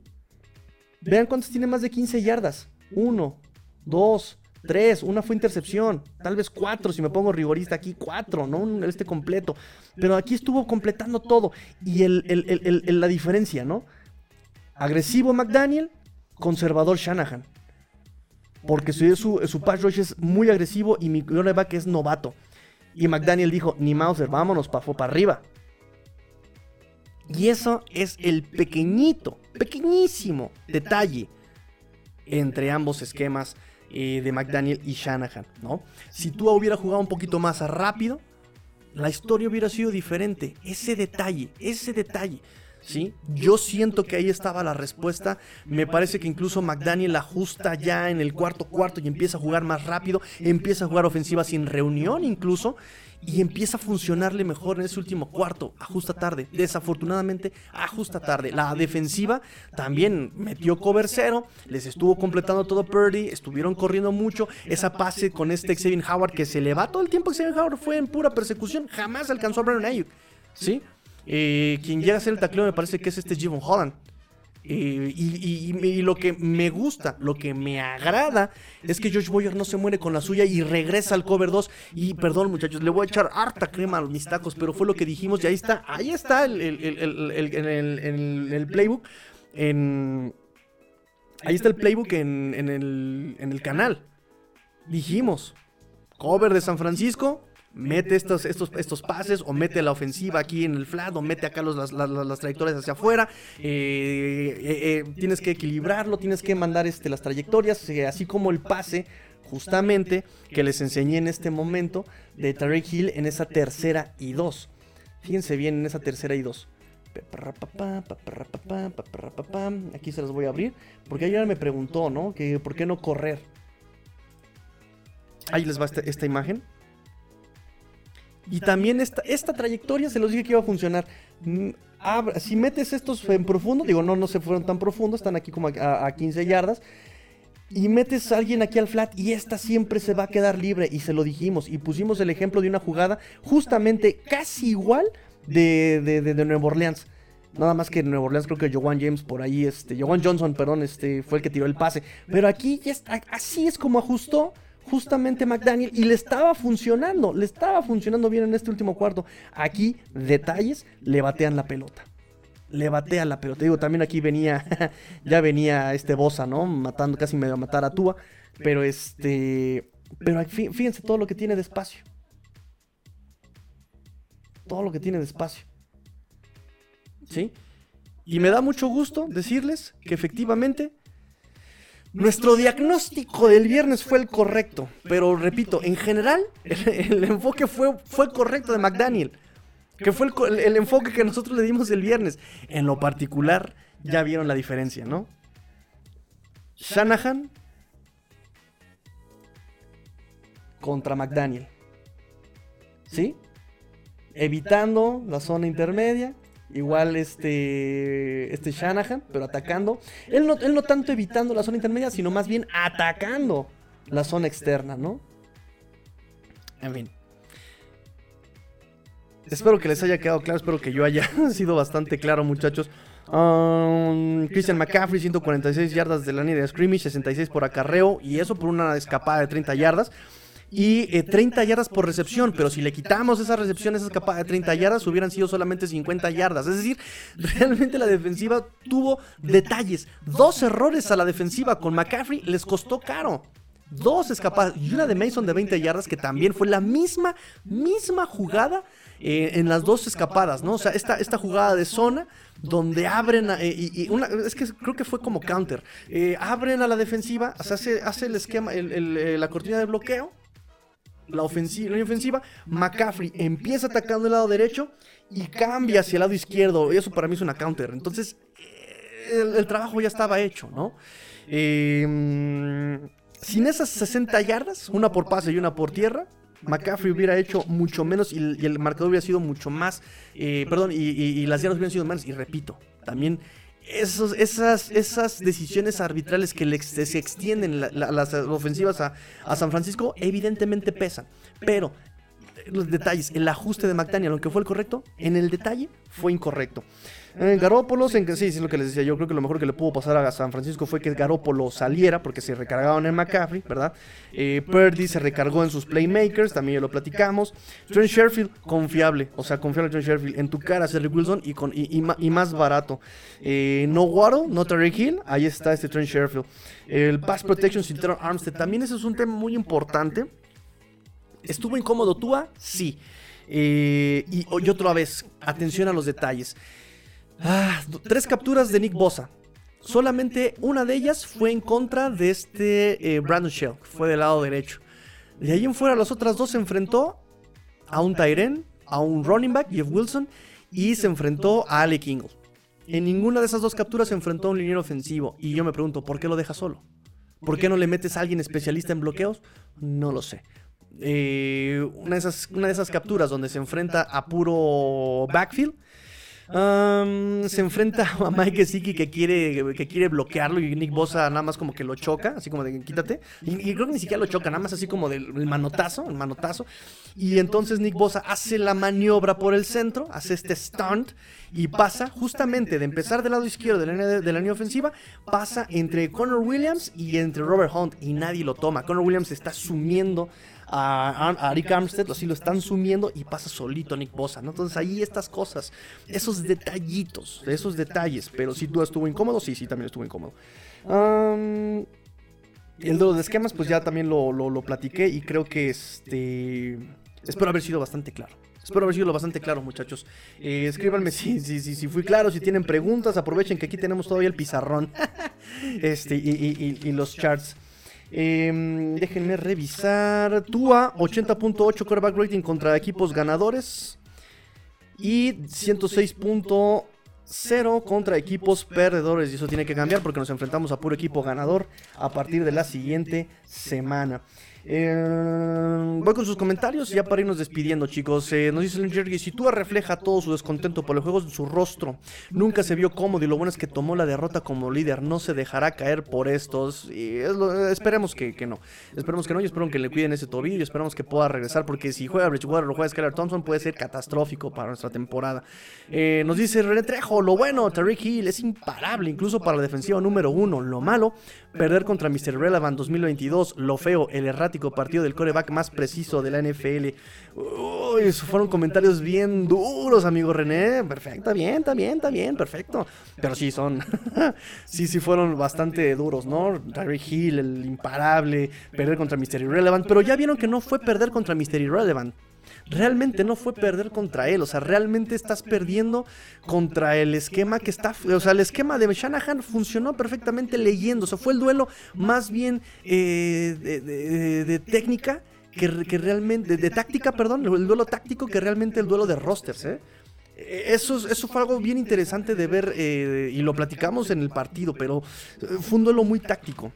Vean cuántas tiene más de 15 yardas. Uno, dos, tres, una fue intercepción, tal vez cuatro, si me pongo rigorista aquí, cuatro, ¿no? Este completo. Pero aquí estuvo completando todo. Y la diferencia, ¿no? Agresivo McDaniel, conservador Shanahan. Porque su, su, pass rush es muy agresivo y mi que es novato. Y McDaniel dijo, ni Mauser, vámonos para arriba. Y eso es el pequeñito, pequeñísimo detalle entre ambos esquemas eh, de McDaniel y Shanahan, ¿no? Si tú hubiera jugado un poquito más rápido, la historia hubiera sido diferente. Ese detalle, ese detalle. ¿Sí? Yo siento que ahí estaba la respuesta. Me parece que incluso McDaniel ajusta ya en el cuarto cuarto y empieza a jugar más rápido, empieza a jugar ofensiva sin reunión incluso. Y empieza a funcionarle mejor en ese último cuarto. Ajusta tarde. Desafortunadamente, ajusta tarde. La defensiva también metió cover cero. Les estuvo completando todo Purdy. Estuvieron corriendo mucho. Esa pase con este Xavier Howard que se le va todo el tiempo. Xavier Howard fue en pura persecución. Jamás alcanzó a Brandon Ayuk. ¿Sí? Eh, quien llega a ser el tacleo me parece que es este Jimon Holland. Eh, y, lo que me gusta, lo que me agrada es que Josh Boyer no se muere con la suya y regresa al cover 2. Y perdón, muchachos, le voy a echar harta crema a mis tacos, pero fue lo que dijimos. Y ahí está, ahí está el, el, playbook. En, ahí está el playbook en, en el canal. Dijimos, cover de San Francisco, mete estos, estos, estos pases o mete la ofensiva aquí en el flat o mete acá las, trayectorias hacia afuera. Eh, eh, eh, tienes que equilibrarlo, tienes que mandar este, las trayectorias, así como el pase justamente que les enseñé en este momento de Tarek Hill en esa tercera y dos. Fíjense bien en esa tercera y dos. Aquí se las voy a abrir. Porque ayer me preguntó, ¿no? Que por qué no correr. Ahí les va esta imagen. Y también esta, esta trayectoria se los dije que iba a funcionar. Mm, si metes estos en profundo, digo, no, no se fueron tan profundos, están aquí como a, 15 yardas. Y metes a alguien aquí al flat y esta siempre se va a quedar libre. Y se lo dijimos. Y pusimos el ejemplo de una jugada justamente casi igual de, de, Nueva Orleans. Nada más que en Nueva Orleans creo que Joan James por ahí, este, Joan Johnson, perdón, este, fue el que tiró el pase. Pero aquí así es como ajustó justamente McDaniel y le estaba funcionando, le estaba funcionando bien en este último cuarto. Aquí, detalles, le batean la pelota. Le batean la pelota. Digo, también aquí venía, *laughs* ya venía este Bosa, ¿no? Matando, casi medio a matar a Tua. Pero este, Pero fíjense todo lo que tiene de espacio. Todo lo que tiene de espacio. ¿Sí? Y me da mucho gusto decirles que efectivamente nuestro diagnóstico del viernes fue el correcto. Pero repito, en general, el, enfoque fue, fue correcto de McDaniel. Que fue el, enfoque que nosotros le dimos el viernes. En lo particular, ya vieron la diferencia, ¿no? Shanahan contra McDaniel. ¿Sí? Evitando la zona intermedia. Igual este, este Shanahan, pero atacando. Él no, él no tanto evitando la zona intermedia, sino más bien atacando la zona externa, ¿no? En fin. Espero que les haya quedado claro, espero que yo haya *laughs* sido bastante claro, muchachos. Um, Christian McCaffrey, 146 yardas de la línea de scrimmage, 66 por acarreo, y eso por una escapada de 30 yardas. Y 30 eh, yardas por recepción, pero si le quitamos esa recepción, esa escapada de 30 yardas, hubieran sido solamente 50 yardas. Es decir, *laughs* realmente la defensiva tuvo detalles. Dos errores a la defensiva con McCaffrey les costó caro. Dos escapadas y una de Mason de 20 yardas que también fue la misma, misma jugada eh, en las dos escapadas, ¿no? O sea, esta, esta jugada de zona donde abren, eh, y, es que creo que fue como counter, eh, abren a la defensiva, o hace, hace el esquema, la cortina de bloqueo, la ofensiva, la ofensiva, McCaffrey empieza atacando el lado derecho y cambia hacia el lado izquierdo, y eso para mí es una counter, entonces el, trabajo ya estaba hecho, ¿no? sin esas 60 yardas, una por pase y una por tierra, McCaffrey hubiera hecho mucho menos y, el marcador hubiera sido mucho más, eh, perdón, y, las yardas hubieran sido menos. Y repito, también esos, esas, esas decisiones arbitrales que se extienden las ofensivas a, a, San Francisco evidentemente pesan. Pero los detalles, el ajuste de McDaniel, aunque fue el correcto, en el detalle fue incorrecto. Eh, Garópolos, en que sí, es lo que les decía. Yo creo que lo mejor que le pudo pasar a San Francisco fue que Garópolo saliera, porque se recargaban en McCaffrey, ¿verdad? Eh, Purdy se recargó en sus playmakers, también ya lo platicamos. Trent Sherfield, confiable, o sea, confiable Trent Sherfield. En tu cara, Cedric Wilson y, con, y, más barato. Eh, no Waddle, no Terry Hill, ahí está este Trent Sherfield. El Pass Protection sin Armstead, también ese es un tema muy importante. ¿Estuvo incómodo Tua? Sí. Eh, y, y otra vez, atención a los detalles. Ah, tres capturas de Nick Bosa. Solamente una de ellas fue en contra de este eh, Brandon Shell, que fue del lado derecho. De ahí en fuera, las otras dos se enfrentó a un Tyren, a un running back, Jeff Wilson, y se enfrentó a Alec Ingle. En ninguna de esas dos capturas se enfrentó a un liniero ofensivo. Y yo me pregunto, ¿por qué lo deja solo? ¿Por qué no le metes a alguien especialista en bloqueos? No lo sé. Eh, una, de esas, una de esas capturas donde se enfrenta a puro backfield se enfrenta a Mike Siki que quiere, que quiere bloquearlo y Nick Bosa nada más como que lo choca, así como de quítate. Y, creo que ni siquiera lo choca, nada más así como del manotazo, el manotazo. Y entonces Nick Bosa hace la maniobra por el centro, hace este stunt y pasa justamente de empezar del lado izquierdo de la, de la línea ofensiva, pasa entre Connor Williams y entre Robert Hunt y nadie lo toma. Connor Williams está sumiendo a, Rick Armstead, así lo están sumiendo y pasa solito Nick Bosa, ¿no? Entonces ahí estas cosas, esos detallitos, esos detalles, pero si tú estuvo incómodo, sí, sí, también estuvo incómodo. el de los esquemas, pues ya también lo, lo, platiqué y creo que este... Espero haber sido bastante claro. Espero haber sido bastante claro, muchachos. Eh, escríbanme si, si, si, si, fui claro, si tienen preguntas, aprovechen que aquí tenemos todavía el pizarrón *laughs* este, y, y los charts. Em, déjenme revisar. Tua, 80.8 quarterback rating contra equipos ganadores. Y 106.0 contra equipos perdedores. Y eso tiene que cambiar porque nos enfrentamos a puro equipo ganador a partir de la siguiente semana. Eh, voy con sus comentarios ya para irnos despidiendo, chicos. Eh, nos dice Jerry, si tú refleja todo su descontento por los juegos en su rostro. Nunca se vio cómodo y lo bueno es que tomó la derrota como líder. No se dejará caer por estos. Y esperemos que, no. Esperemos que no y espero que le cuiden ese tobillo y esperamos que pueda regresar porque si juega Bridgewater o juega Skylar Thompson puede ser catastrófico para nuestra temporada. Eh, nos dice René Trejo, lo bueno, Tariq Hill es imparable incluso para la defensiva número uno. Lo malo, perder contra Mr. Relevant 2022. Lo feo, el errático partido del coreback más preciso de la NFL. Uy, fueron comentarios bien duros, amigo René. Perfecto, bien, está bien, está bien, perfecto. Pero sí, son. *laughs* sí, sí, fueron bastante duros, ¿no? Tyreek Hill, el imparable, perder contra Mystery Relevant. Pero ya vieron que no fue perder contra Mystery Relevant realmente no fue perder contra él, o sea, realmente estás perdiendo contra el esquema que está, o sea, el esquema de Shanahan funcionó perfectamente leyendo, o sea, fue el duelo más bien eh, de, técnica que, realmente, de, táctica, perdón, el duelo táctico que realmente el duelo de rosters, ¿eh? Eso, eso fue algo bien interesante de ver eh, y lo platicamos en el partido, pero fue un duelo muy táctico.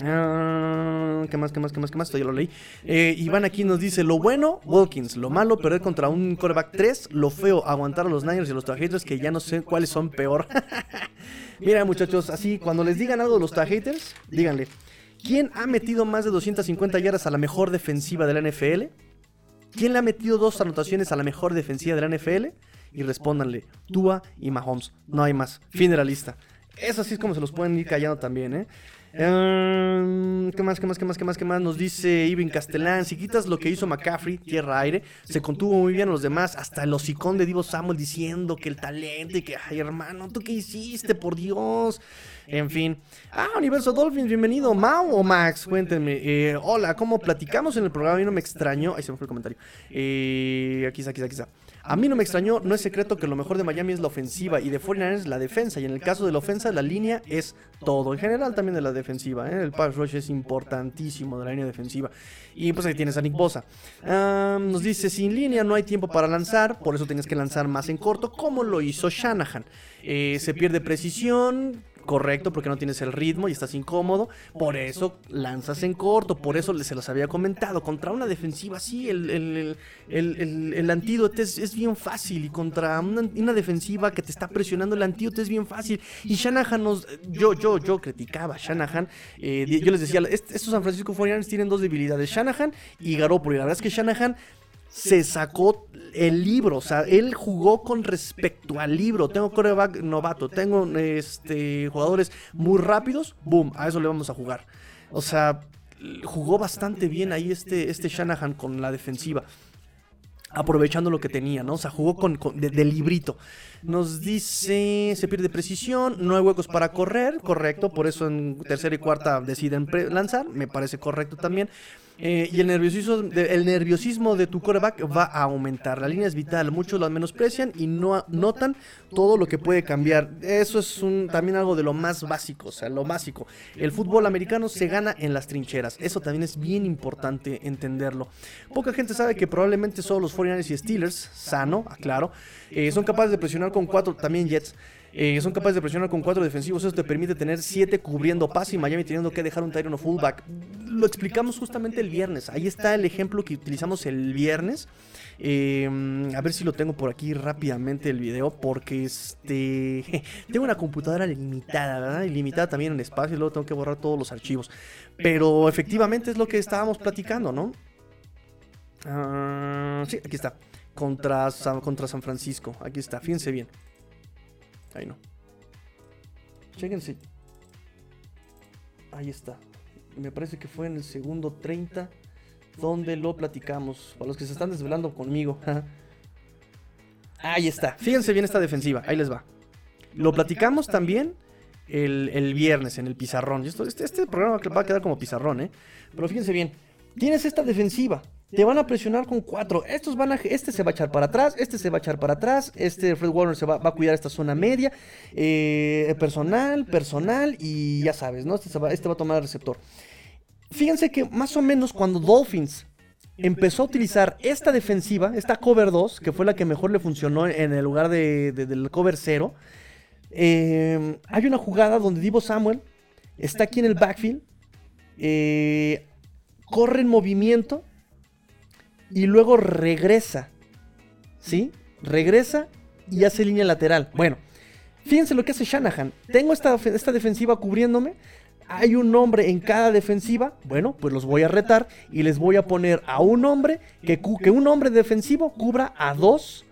Ah, ¿Qué más, qué más, qué más, qué más? Esto ya lo leí. Eh, Iván aquí nos dice: Lo bueno, Wilkins. Lo malo, perder contra un quarterback 3. Lo feo, aguantar a los Niners y a los Haters, que ya no sé cuáles son peor. *laughs* Mira, muchachos, así, cuando les digan algo de los Haters, díganle: ¿Quién ha metido más de 250 yardas a la mejor defensiva de la NFL? ¿Quién le ha metido dos anotaciones a la mejor defensiva de la NFL? Y respóndanle: Tua y Mahomes. No hay más. Fin de la lista. Eso así es como se los pueden ir callando también, ¿eh? Em, ¿Qué más, qué más, qué más, qué más, qué más? Nos dice Ivan Castellán. Si quitas lo que hizo McCaffrey, tierra-aire, se contuvo muy bien a los demás. Hasta el hocicón de Divo Samuel diciendo que el talento y que, ay, hermano, ¿tú qué hiciste? Por Dios. En fin. Ah, Universo Dolphins, bienvenido. ¿Mau o Max? Cuéntenme. Eh, hola, ¿cómo platicamos en el programa? Mí no me extrañó. Ahí se me fue el comentario. Eh, aquí está, aquí está, aquí está. A mí no me extrañó, no es secreto que lo mejor de Miami es la ofensiva y de 49ers la defensa. Y en el caso de la ofensa, la línea es todo. En general también de la defensiva. ¿eh? El pass rush es importantísimo de la línea defensiva. Y pues ahí tienes a Nick Bosa. nos dice, sin línea no hay tiempo para lanzar, por eso tienes que lanzar más en corto, como lo hizo Shanahan. Eh, se pierde precisión, correcto porque no tienes el ritmo y estás incómodo. Por eso lanzas en corto, por eso se los había comentado. Contra una defensiva, sí, el, el, antídoto es, bien fácil. Y contra una, defensiva que te está presionando, el antídoto es bien fácil. Y Shanahan nos. Yo, yo, yo criticaba a Shanahan. Eh, yo les decía, estos San Francisco 49 tienen dos debilidades: Shanahan y Garoppolo. Y la verdad es que Shanahan se sacó el libro, o sea, él jugó con respecto al libro. Tengo coreback novato, tengo este, jugadores muy rápidos, boom, a eso le vamos a jugar. O sea, jugó bastante bien ahí este, este Shanahan con la defensiva. Aprovechando lo que tenía, ¿no? O sea, jugó con, de, librito. Nos dice, se pierde precisión, no hay huecos para correr, correcto, por eso en tercera y cuarta deciden lanzar, me parece correcto también. Eh, y el nerviosismo, de, el nerviosismo de tu coreback va a aumentar. La línea es vital, muchos la menosprecian y no notan todo lo que puede cambiar. Eso es un, también algo de lo más básico, o sea, lo básico. El fútbol americano se gana en las trincheras. Eso también es bien importante entenderlo. Poca gente sabe que probablemente solo los 49ers y Steelers, sano, aclaro, eh, son capaces de presionar con cuatro, también Jets. Eh, son capaces de presionar con cuatro defensivos. Eso te permite tener siete cubriendo pase y Miami teniendo que dejar un Tyron o fullback. Lo explicamos justamente el viernes. Ahí está el ejemplo que utilizamos el viernes. Em, a ver si lo tengo por aquí rápidamente el video. Porque este. *laughs* tengo una computadora limitada, ¿verdad? Ilimitada también en espacio. Y luego tengo que borrar todos los archivos. Pero efectivamente es lo que estábamos platicando, ¿no? Ah, sí, aquí está. Contra contra San Francisco. Aquí está. Fíjense bien. Ahí no. Chéquense. Ahí está. Me parece que fue en el segundo 30 donde lo platicamos. Para los que se están desvelando conmigo. *laughs* Ahí está. Fíjense bien esta defensiva. Ahí les va. Lo platicamos también el, viernes en el pizarrón. Este, este programa va a quedar como pizarrón, ¿eh? Pero fíjense bien. Tienes esta defensiva. Te van a presionar con cuatro. Estos van a, este se va a echar para atrás, este se va a echar para atrás, este Fred Warner se va, a cuidar esta zona media, eh, personal, personal y ya sabes, ¿no? Este, va, este va a tomar el receptor. Fíjense que más o menos cuando Dolphins empezó a utilizar esta defensiva, esta cover 2, que fue la que mejor le funcionó en el lugar de, del cover 0, eh, hay una jugada donde Divo Samuel está aquí en el backfield, eh, corre en movimiento y luego regresa. ¿Sí? Regresa y hace línea lateral. Bueno, fíjense lo que hace Shanahan. Tengo esta, esta defensiva cubriéndome. Hay un hombre en cada defensiva. Bueno, pues los voy a retar y les voy a poner a un hombre que, que un hombre defensivo cubra a dos,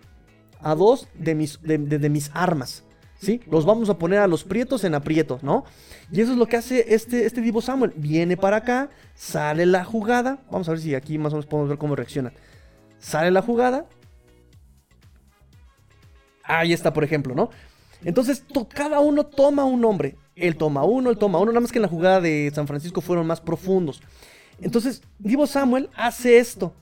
a dos de mis, de mis armas. ¿Sí? Los vamos a poner a los prietos en aprietos, ¿no? Y eso es lo que hace este, este Divo Samuel. Viene para acá, sale la jugada. Vamos a ver si aquí más o menos podemos ver cómo reacciona. Sale la jugada. Ahí está, por ejemplo, ¿no? Entonces, cada uno toma un nombre. Él toma uno, él toma uno. Nada más que en la jugada de San Francisco fueron más profundos. Entonces, Divo Samuel hace esto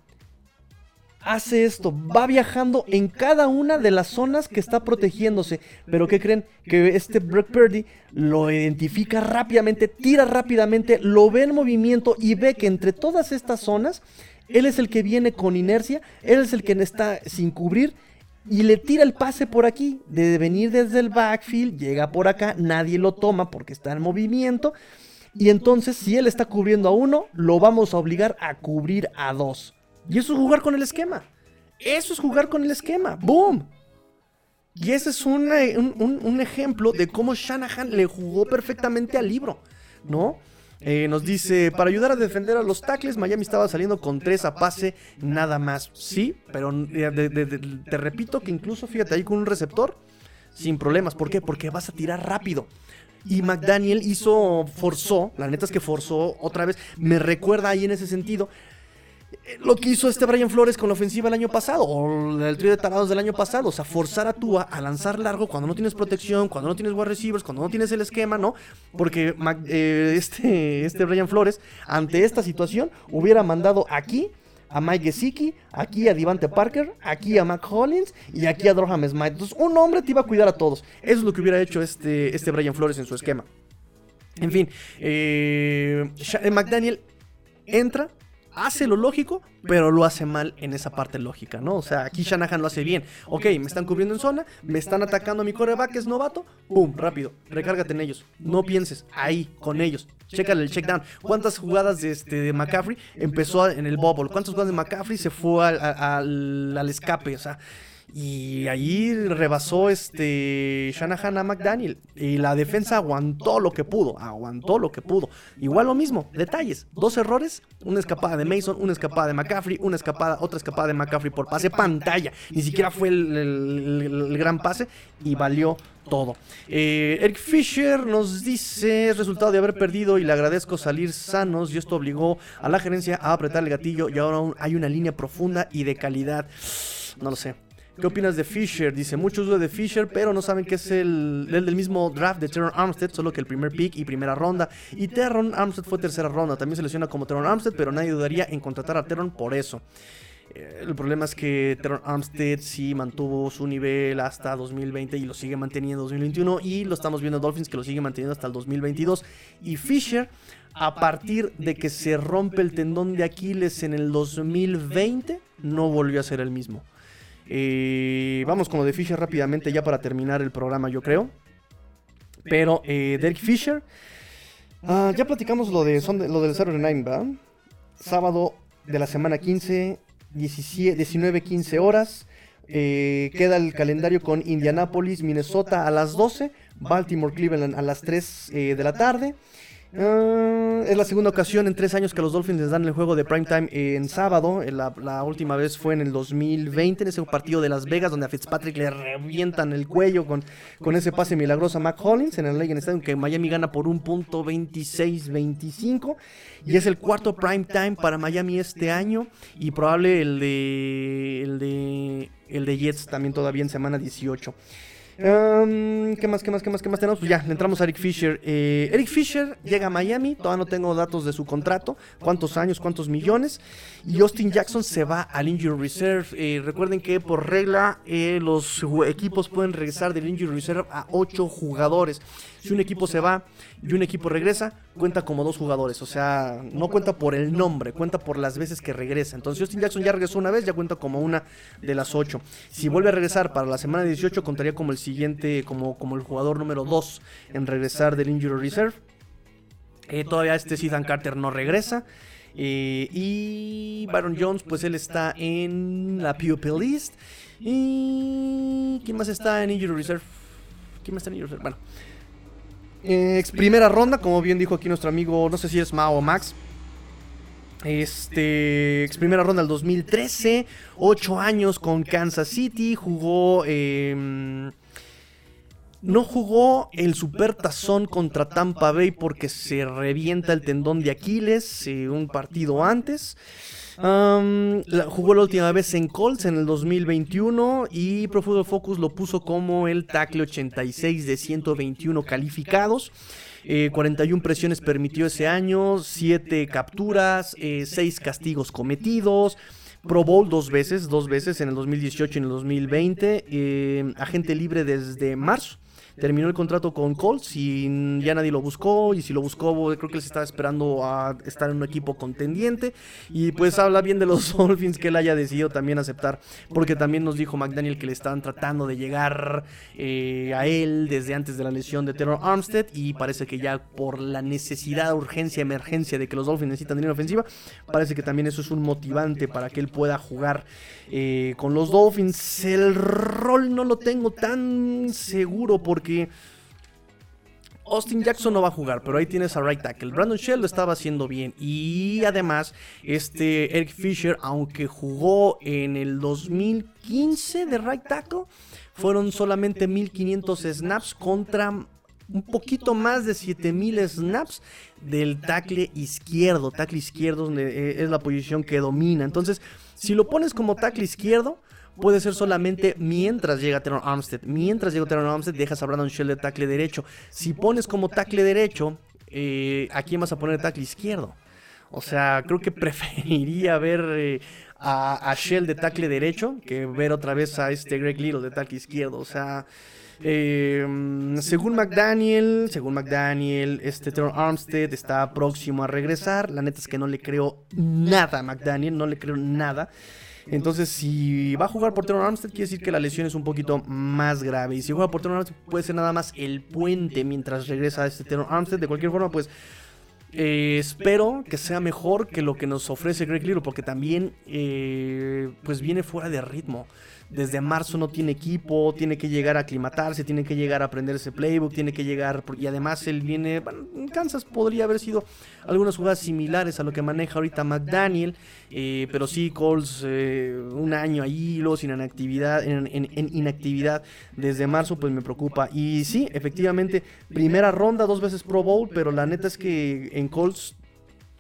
hace esto, va viajando en cada una de las zonas que está protegiéndose. Pero ¿qué creen? Que este Brock Purdy lo identifica rápidamente, tira rápidamente, lo ve en movimiento y ve que entre todas estas zonas, él es el que viene con inercia, él es el que está sin cubrir y le tira el pase por aquí, de venir desde el backfield, llega por acá, nadie lo toma porque está en movimiento. Y entonces, si él está cubriendo a uno, lo vamos a obligar a cubrir a dos. Y eso es jugar con el esquema. Eso es jugar con el esquema. ¡Boom! Y ese es un, un, ejemplo de cómo Shanahan le jugó perfectamente al libro, ¿no? Eh, nos dice, para ayudar a defender a los tackles, Miami estaba saliendo con tres a pase, nada más. Sí, pero eh, te repito que incluso, fíjate, ahí con un receptor, sin problemas. ¿Por qué? Porque vas a tirar rápido. Y McDaniel hizo, forzó, la neta es que forzó otra vez, me recuerda ahí en ese sentido lo que hizo este Brian Flores con la ofensiva el año pasado, o el trío de tarados del año pasado, o sea, forzar a Tua a lanzar largo cuando no tienes protección, cuando no tienes wide receivers, cuando no tienes el esquema, ¿no? Porque eh, este, este Brian Flores, ante esta situación, hubiera mandado aquí a Mike Gesicki, aquí a Divante Parker, aquí a Mac Hollins y aquí a Droham Smith. Entonces, un hombre te iba a cuidar a todos. Eso es lo que hubiera hecho este, este Brian Flores en su esquema. En fin, eh, McDaniel entra, hace lo lógico, pero lo hace mal en esa parte lógica, ¿no? O sea, aquí Shanahan lo hace bien. Ok, me están cubriendo en zona, me están atacando a mi coreback, es novato, ¡pum! Rápido, recárgate en ellos. No pienses, ahí, con ellos. Chécale el check down. ¿Cuántas jugadas de, este, de McCaffrey empezó en el bubble? ¿Cuántas jugadas de McCaffrey se fue al, al escape? O sea, y ahí rebasó este Shanahan a McDaniel. Y la defensa aguantó lo que pudo. Aguantó lo que pudo. Igual lo mismo. Detalles. Dos errores. Una escapada de Mason. Una escapada de McCaffrey. Una escapada. Otra escapada de McCaffrey por pase. Pantalla. Ni siquiera fue el, gran pase. Y valió todo. Eh, Eric Fisher nos dice, resultado de haber perdido y le agradezco salir sanos y esto obligó a la gerencia a apretar el gatillo y ahora hay una línea profunda y de calidad. No lo sé. ¿Qué opinas de Fisher? Dice, muchos dudan de Fisher, pero no saben que es el, del mismo draft de Teron Armstead, solo que el primer pick y primera ronda. Y Teron Armstead fue tercera ronda. También se lesiona como Teron Armstead, pero nadie dudaría en contratar a Teron por eso. Eh, el problema es que Teron Armstead sí mantuvo su nivel hasta 2020 y lo sigue manteniendo en 2021. Y lo estamos viendo Dolphins que lo sigue manteniendo hasta el 2022. Y Fisher, a partir de que se rompe el tendón de Aquiles en el 2020, no volvió a ser el mismo. Eh, vamos con lo de Fisher rápidamente ya para terminar el programa, yo creo. Pero eh, Derek Fisher, ah, ya platicamos lo, de, son lo del Saturday Night, ¿verdad? Sábado de la semana 15, 19, 15 horas. Eh, queda el calendario con Indianapolis, Minnesota a las 12, Baltimore, Cleveland a las 3 de la tarde. Ah, es la segunda ocasión en tres años que los Dolphins les dan el juego de primetime en sábado. La, última vez fue en el 2020, en ese partido de Las Vegas, donde a Fitzpatrick le revientan el cuello con, con ese pase milagroso a Mac Hollins en el Legend Stadium, que Miami gana por un punto 26-25. Y es el cuarto primetime para Miami este año. Y probable el de, el de, el de Jets también todavía en semana 18. ¿Qué más, qué más, qué más, qué más tenemos? Pues ya, le entramos a Eric Fisher. Eh, Eric Fisher llega a Miami, todavía no tengo datos de su contrato, cuántos años, cuántos millones. Y Austin Jackson se va al Injury Reserve. Eh, recuerden que por regla eh, los equipos pueden regresar del Injury Reserve a 8 jugadores. Si un equipo se va y un equipo regresa, cuenta como dos jugadores. O sea, no cuenta por el nombre, cuenta por las veces que regresa. Entonces, Austin Jackson ya regresó una vez, ya cuenta como una de las ocho. Si vuelve a regresar para la semana 18, contaría como el siguiente, como, como el jugador número 2 en regresar del Injury Reserve. Eh, todavía este Ethan Carter no regresa. Eh, y Byron Jones, pues él está en la PUP list. ¿Y quién más está en Injury Reserve? ¿Quién más está en Injury Reserve? Bueno, ex primera ronda, como bien dijo aquí nuestro amigo, no sé si es Mao o Max. Este, ex primera ronda del 2013, 8 años con Kansas City, jugó... Eh, No jugó el Super Tazón contra Tampa Bay porque se revienta el tendón de Aquiles eh, un partido antes. Jugó la última vez en Colts en el 2021 y Pro Focus lo puso como el tackle 86 de 121 calificados. 41 eh, presiones permitió ese año, 7 capturas, 6 eh, castigos cometidos. Pro Bowl dos veces, dos veces en el 2018 y en el 2020. agente libre desde marzo terminó el contrato con Colts y ya nadie lo buscó. Y si lo buscó, creo que se estaba esperando a estar en un equipo contendiente. Y pues habla bien de los *laughs* Dolphins que él haya decidido también aceptar. Porque también nos dijo McDaniel que le estaban tratando de llegar eh, a él desde antes de la lesión de Terror Armstead. Y parece que ya por la necesidad, urgencia, emergencia de que los Dolphins necesitan dinero ofensiva, parece que también eso es un motivante para que él pueda jugar eh, con los Dolphins. El rol no lo tengo tan seguro porque Austin Jackson no va a jugar, pero ahí tienes a right tackle. Brandon Shell lo estaba haciendo bien. Y además, este Eric Fisher, aunque jugó en el 2015 de right tackle, fueron solamente 1500 snaps contra un poquito más de 7000 snaps del tackle izquierdo. Tackle izquierdo eh, es la posición que domina. Entonces, si lo pones como tackle izquierdo, puede ser solamente mientras llega Teron Armstead. Mientras llega Teron Armstead, dejas a Brandon Shell de tackle derecho. Si pones como tackle derecho, eh, ¿a quién vas a poner tackle izquierdo? O sea, creo que *laughs* preferiría ver eh, a, Shell de tackle derecho que ver otra vez a este Greg Little de tackle izquierdo. O sea, eh, según McDaniel, según McDaniel, este Teron Armstead está próximo a regresar. La neta es que no le creo nada a McDaniel, no le creo nada. Entonces, si va a jugar por Teron Armstead, quiere decir que la lesión es un poquito más grave. Y si juega por Teron Armstead, puede ser nada más el puente mientras regresa este Teron Armstead. De cualquier forma, pues eh, espero que sea mejor que lo que nos ofrece Greg Little, porque también eh, pues viene fuera de ritmo desde marzo no tiene equipo, tiene que llegar a aclimatarse, tiene que llegar a aprender ese playbook, tiene que llegar, y además él viene, bueno, en Kansas podría haber sido algunas jugadas similares a lo que maneja ahorita McDaniel, eh, pero sí, Coles eh, un año ahí, los sin inactividad, en, en, inactividad desde marzo, pues me preocupa. Y sí, efectivamente, primera ronda, dos veces Pro Bowl, pero la neta es que en Colts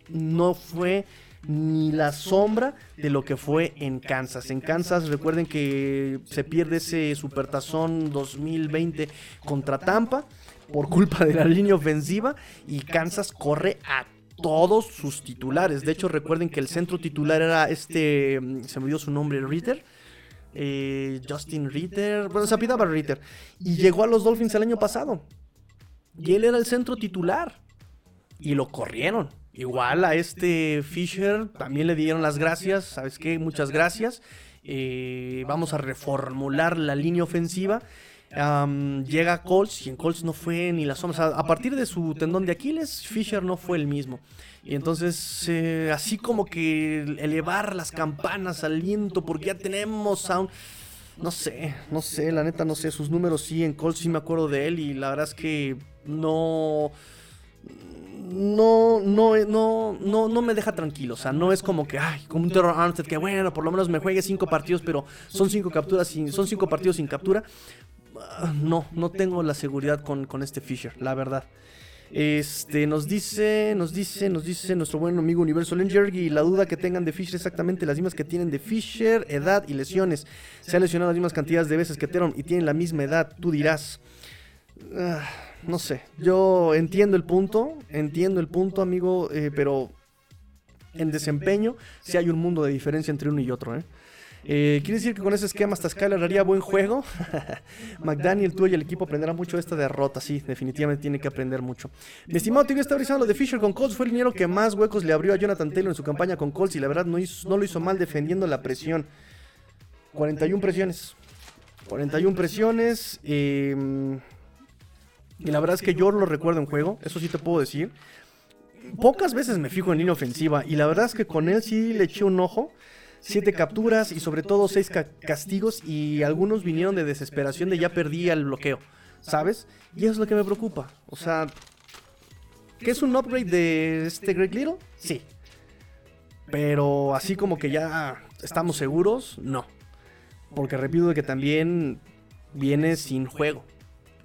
no fue ni la sombra de lo que fue en Kansas. En Kansas, recuerden que se pierde ese Supertazón 2020 contra Tampa por culpa de la línea ofensiva y Kansas corre a todos sus titulares. De hecho, recuerden que el centro titular era este, se me dio su nombre, Ritter. Eh, Justin Ritter, bueno, se apidaba Ritter. Y llegó a los Dolphins el año pasado. Y él era el centro titular. Y lo corrieron. Igual a este Fisher también le dieron las gracias, ¿sabes qué? Muchas gracias. Eh, vamos a reformular la línea ofensiva. llega Colts y en Colts no fue ni la sombra. a partir de su tendón de Aquiles, Fisher no fue el mismo. Y entonces, eh, así como que elevar las campanas al viento, porque ya tenemos un. No sé, no sé, la neta no sé. Sus números sí, en Colts sí me acuerdo de él. Y la verdad es que no no, no, no, no, no me deja tranquilo. O sea, no es como que, ay, como un Terror Armstead, que bueno, por lo menos me juegue cinco partidos, pero son cinco capturas, sin, son cinco partidos sin captura. Ah, no, no tengo la seguridad con, con este Fisher, la verdad. Este, nos dice, nos dice, nos dice nuestro buen amigo Universo Lenger y la duda que tengan de Fisher exactamente las mismas que tienen de Fisher, edad y lesiones. Se ha lesionado las mismas cantidades de veces que Teron y tienen la misma edad, tú dirás. Ah, no sé, yo entiendo el punto, entiendo el punto, amigo, eh, pero en desempeño sí hay un mundo de diferencia entre uno y otro, ¿eh? eh quiere decir que con ese esquema hasta Skyler haría buen juego? *laughs* McDaniel, tú y el equipo aprenderán mucho de esta derrota. Sí, definitivamente tiene que aprender mucho. Mi estimado Tigre está revisando lo de Fisher con Colts. Fue el dinero que más huecos le abrió a Jonathan Taylor en su campaña con Colts y la verdad no, no lo hizo mal defendiendo la presión. 41 presiones. 41 presiones. Eh, y la verdad es que yo lo recuerdo en juego, eso sí te puedo decir. Pocas veces me fijo en línea ofensiva y la verdad es que con él sí le eché un ojo. Siete capturas y sobre todo seis castigos y algunos vinieron de desesperación de ya perdí el bloqueo, ¿sabes? Y eso es lo que me preocupa. O sea, ¿qué es un upgrade de este Greg Little? Sí. Pero así como que ya estamos seguros, no. Porque repito que también viene sin juego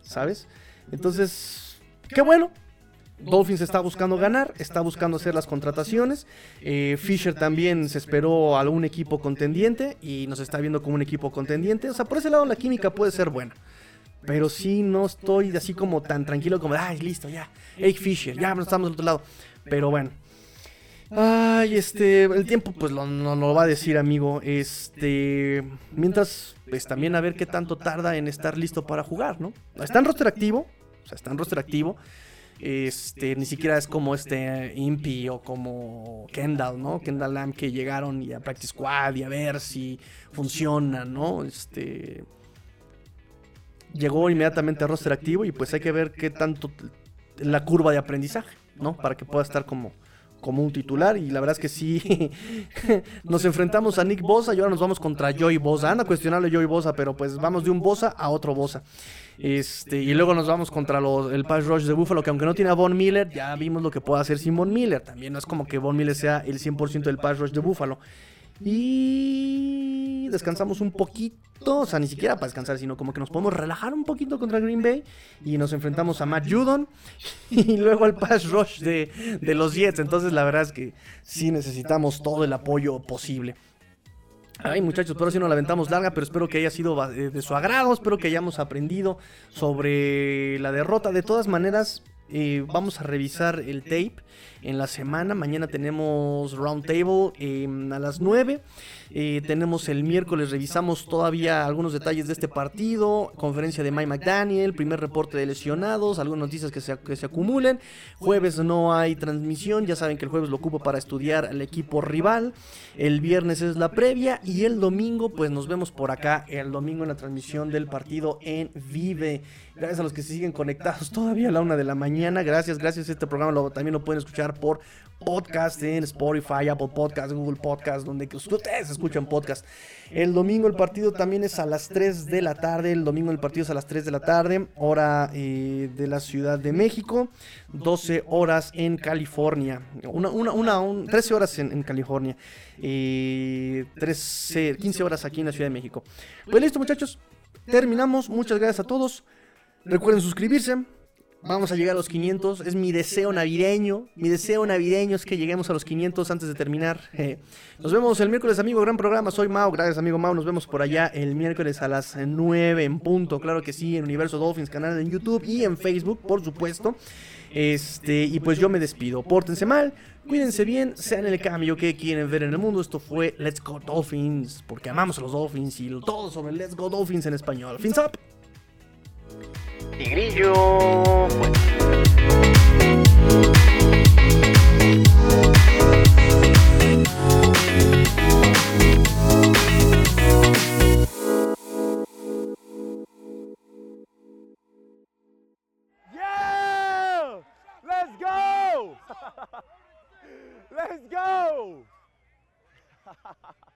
¿sabes? Entonces, qué bueno. Dolphins está buscando ganar, está buscando hacer las contrataciones. Eh, Fisher también se esperó a algún equipo contendiente y nos está viendo como un equipo contendiente. O sea, por ese lado la química puede ser buena. Pero sí no estoy así como tan tranquilo como, ay, listo, ya. Hey Fisher, ya estamos del otro lado. Pero bueno. Ay, este, el tiempo pues no lo, va a decir, amigo. Este, mientras, pues también a ver qué tanto tarda en estar listo para jugar, ¿no? Está en roster activo, sea, está en roster activo. Este, ni siquiera es como este Impi o como Kendall, ¿no? Kendall Lamb que llegaron y a Practice Squad y a ver si funciona, ¿no? Este, llegó inmediatamente a roster activo y pues hay que ver qué tanto la curva de aprendizaje, ¿no? Para que pueda estar como, como un titular. Y la verdad es que sí, *laughs* nos enfrentamos a Nick Bosa y ahora nos vamos contra Joey Bosa. Anda cuestionable Joey Bosa, pero pues vamos de un Bosa a otro Bosa. Este, y luego nos vamos contra los, el pass rush de Buffalo, que aunque no tiene a Von Miller, ya vimos lo que puede hacer sin Von Miller. También no es como que Von Miller sea el 100% del pass rush de Buffalo. Y descansamos un poquito, o sea, ni siquiera para descansar, sino como que nos podemos relajar un poquito contra Green Bay. Y nos enfrentamos a Matt Judon *laughs* y luego al pass rush de, de los Jets. Entonces, la verdad es que sí necesitamos todo el apoyo posible. Ay, muchachos, por si no la aventamos larga, pero espero que haya sido de su agrado, espero que hayamos aprendido sobre la derrota. De todas maneras, eh, vamos a revisar el tape en la semana. Mañana tenemos Roundtable eh, a las 9. Eh, tenemos el miércoles, revisamos todavía algunos detalles de este partido. Conferencia de Mike McDaniel, primer reporte de lesionados, algunas noticias que se, que se acumulen. Jueves no hay transmisión, ya saben que el jueves lo ocupo para estudiar al equipo rival. El viernes es la previa y el domingo, pues nos vemos por acá. El domingo en la transmisión del partido en Vive. Gracias a los que se siguen conectados todavía a la una de la mañana. Gracias, gracias. Este programa también lo pueden escuchar por podcast en Spotify, Apple Podcast, Google Podcast, donde ustedes escuchan podcast. El domingo el partido también es a las 3 de la tarde. El domingo el partido es a las 3 de la tarde, hora eh, de la Ciudad de México. 12 horas en California. Una, una, una 13 horas en, California. Eh, 13, 15 horas aquí en la Ciudad de México. Pues listo, muchachos. Terminamos. Muchas gracias a todos. Recuerden suscribirse. Vamos a llegar a los 500. Es mi deseo navideño. Mi deseo navideño es que lleguemos a los 500 antes de terminar. nos vemos el miércoles, amigo. Gran programa. Soy Mao. Gracias, amigo Mao. Nos vemos por allá el miércoles a las 9 en punto. Claro que sí, en Universo Dolphins, canal en YouTube y en Facebook, por supuesto. Este, y pues yo me despido. Pórtense mal, cuídense bien, sean el cambio que quieren ver en el mundo. Esto fue Let's Go Dolphins, porque amamos a los Dolphins y todo sobre Let's Go Dolphins en español. Fins up. Tigrillo. Yeah! Let's go! *laughs* Let's go! *laughs*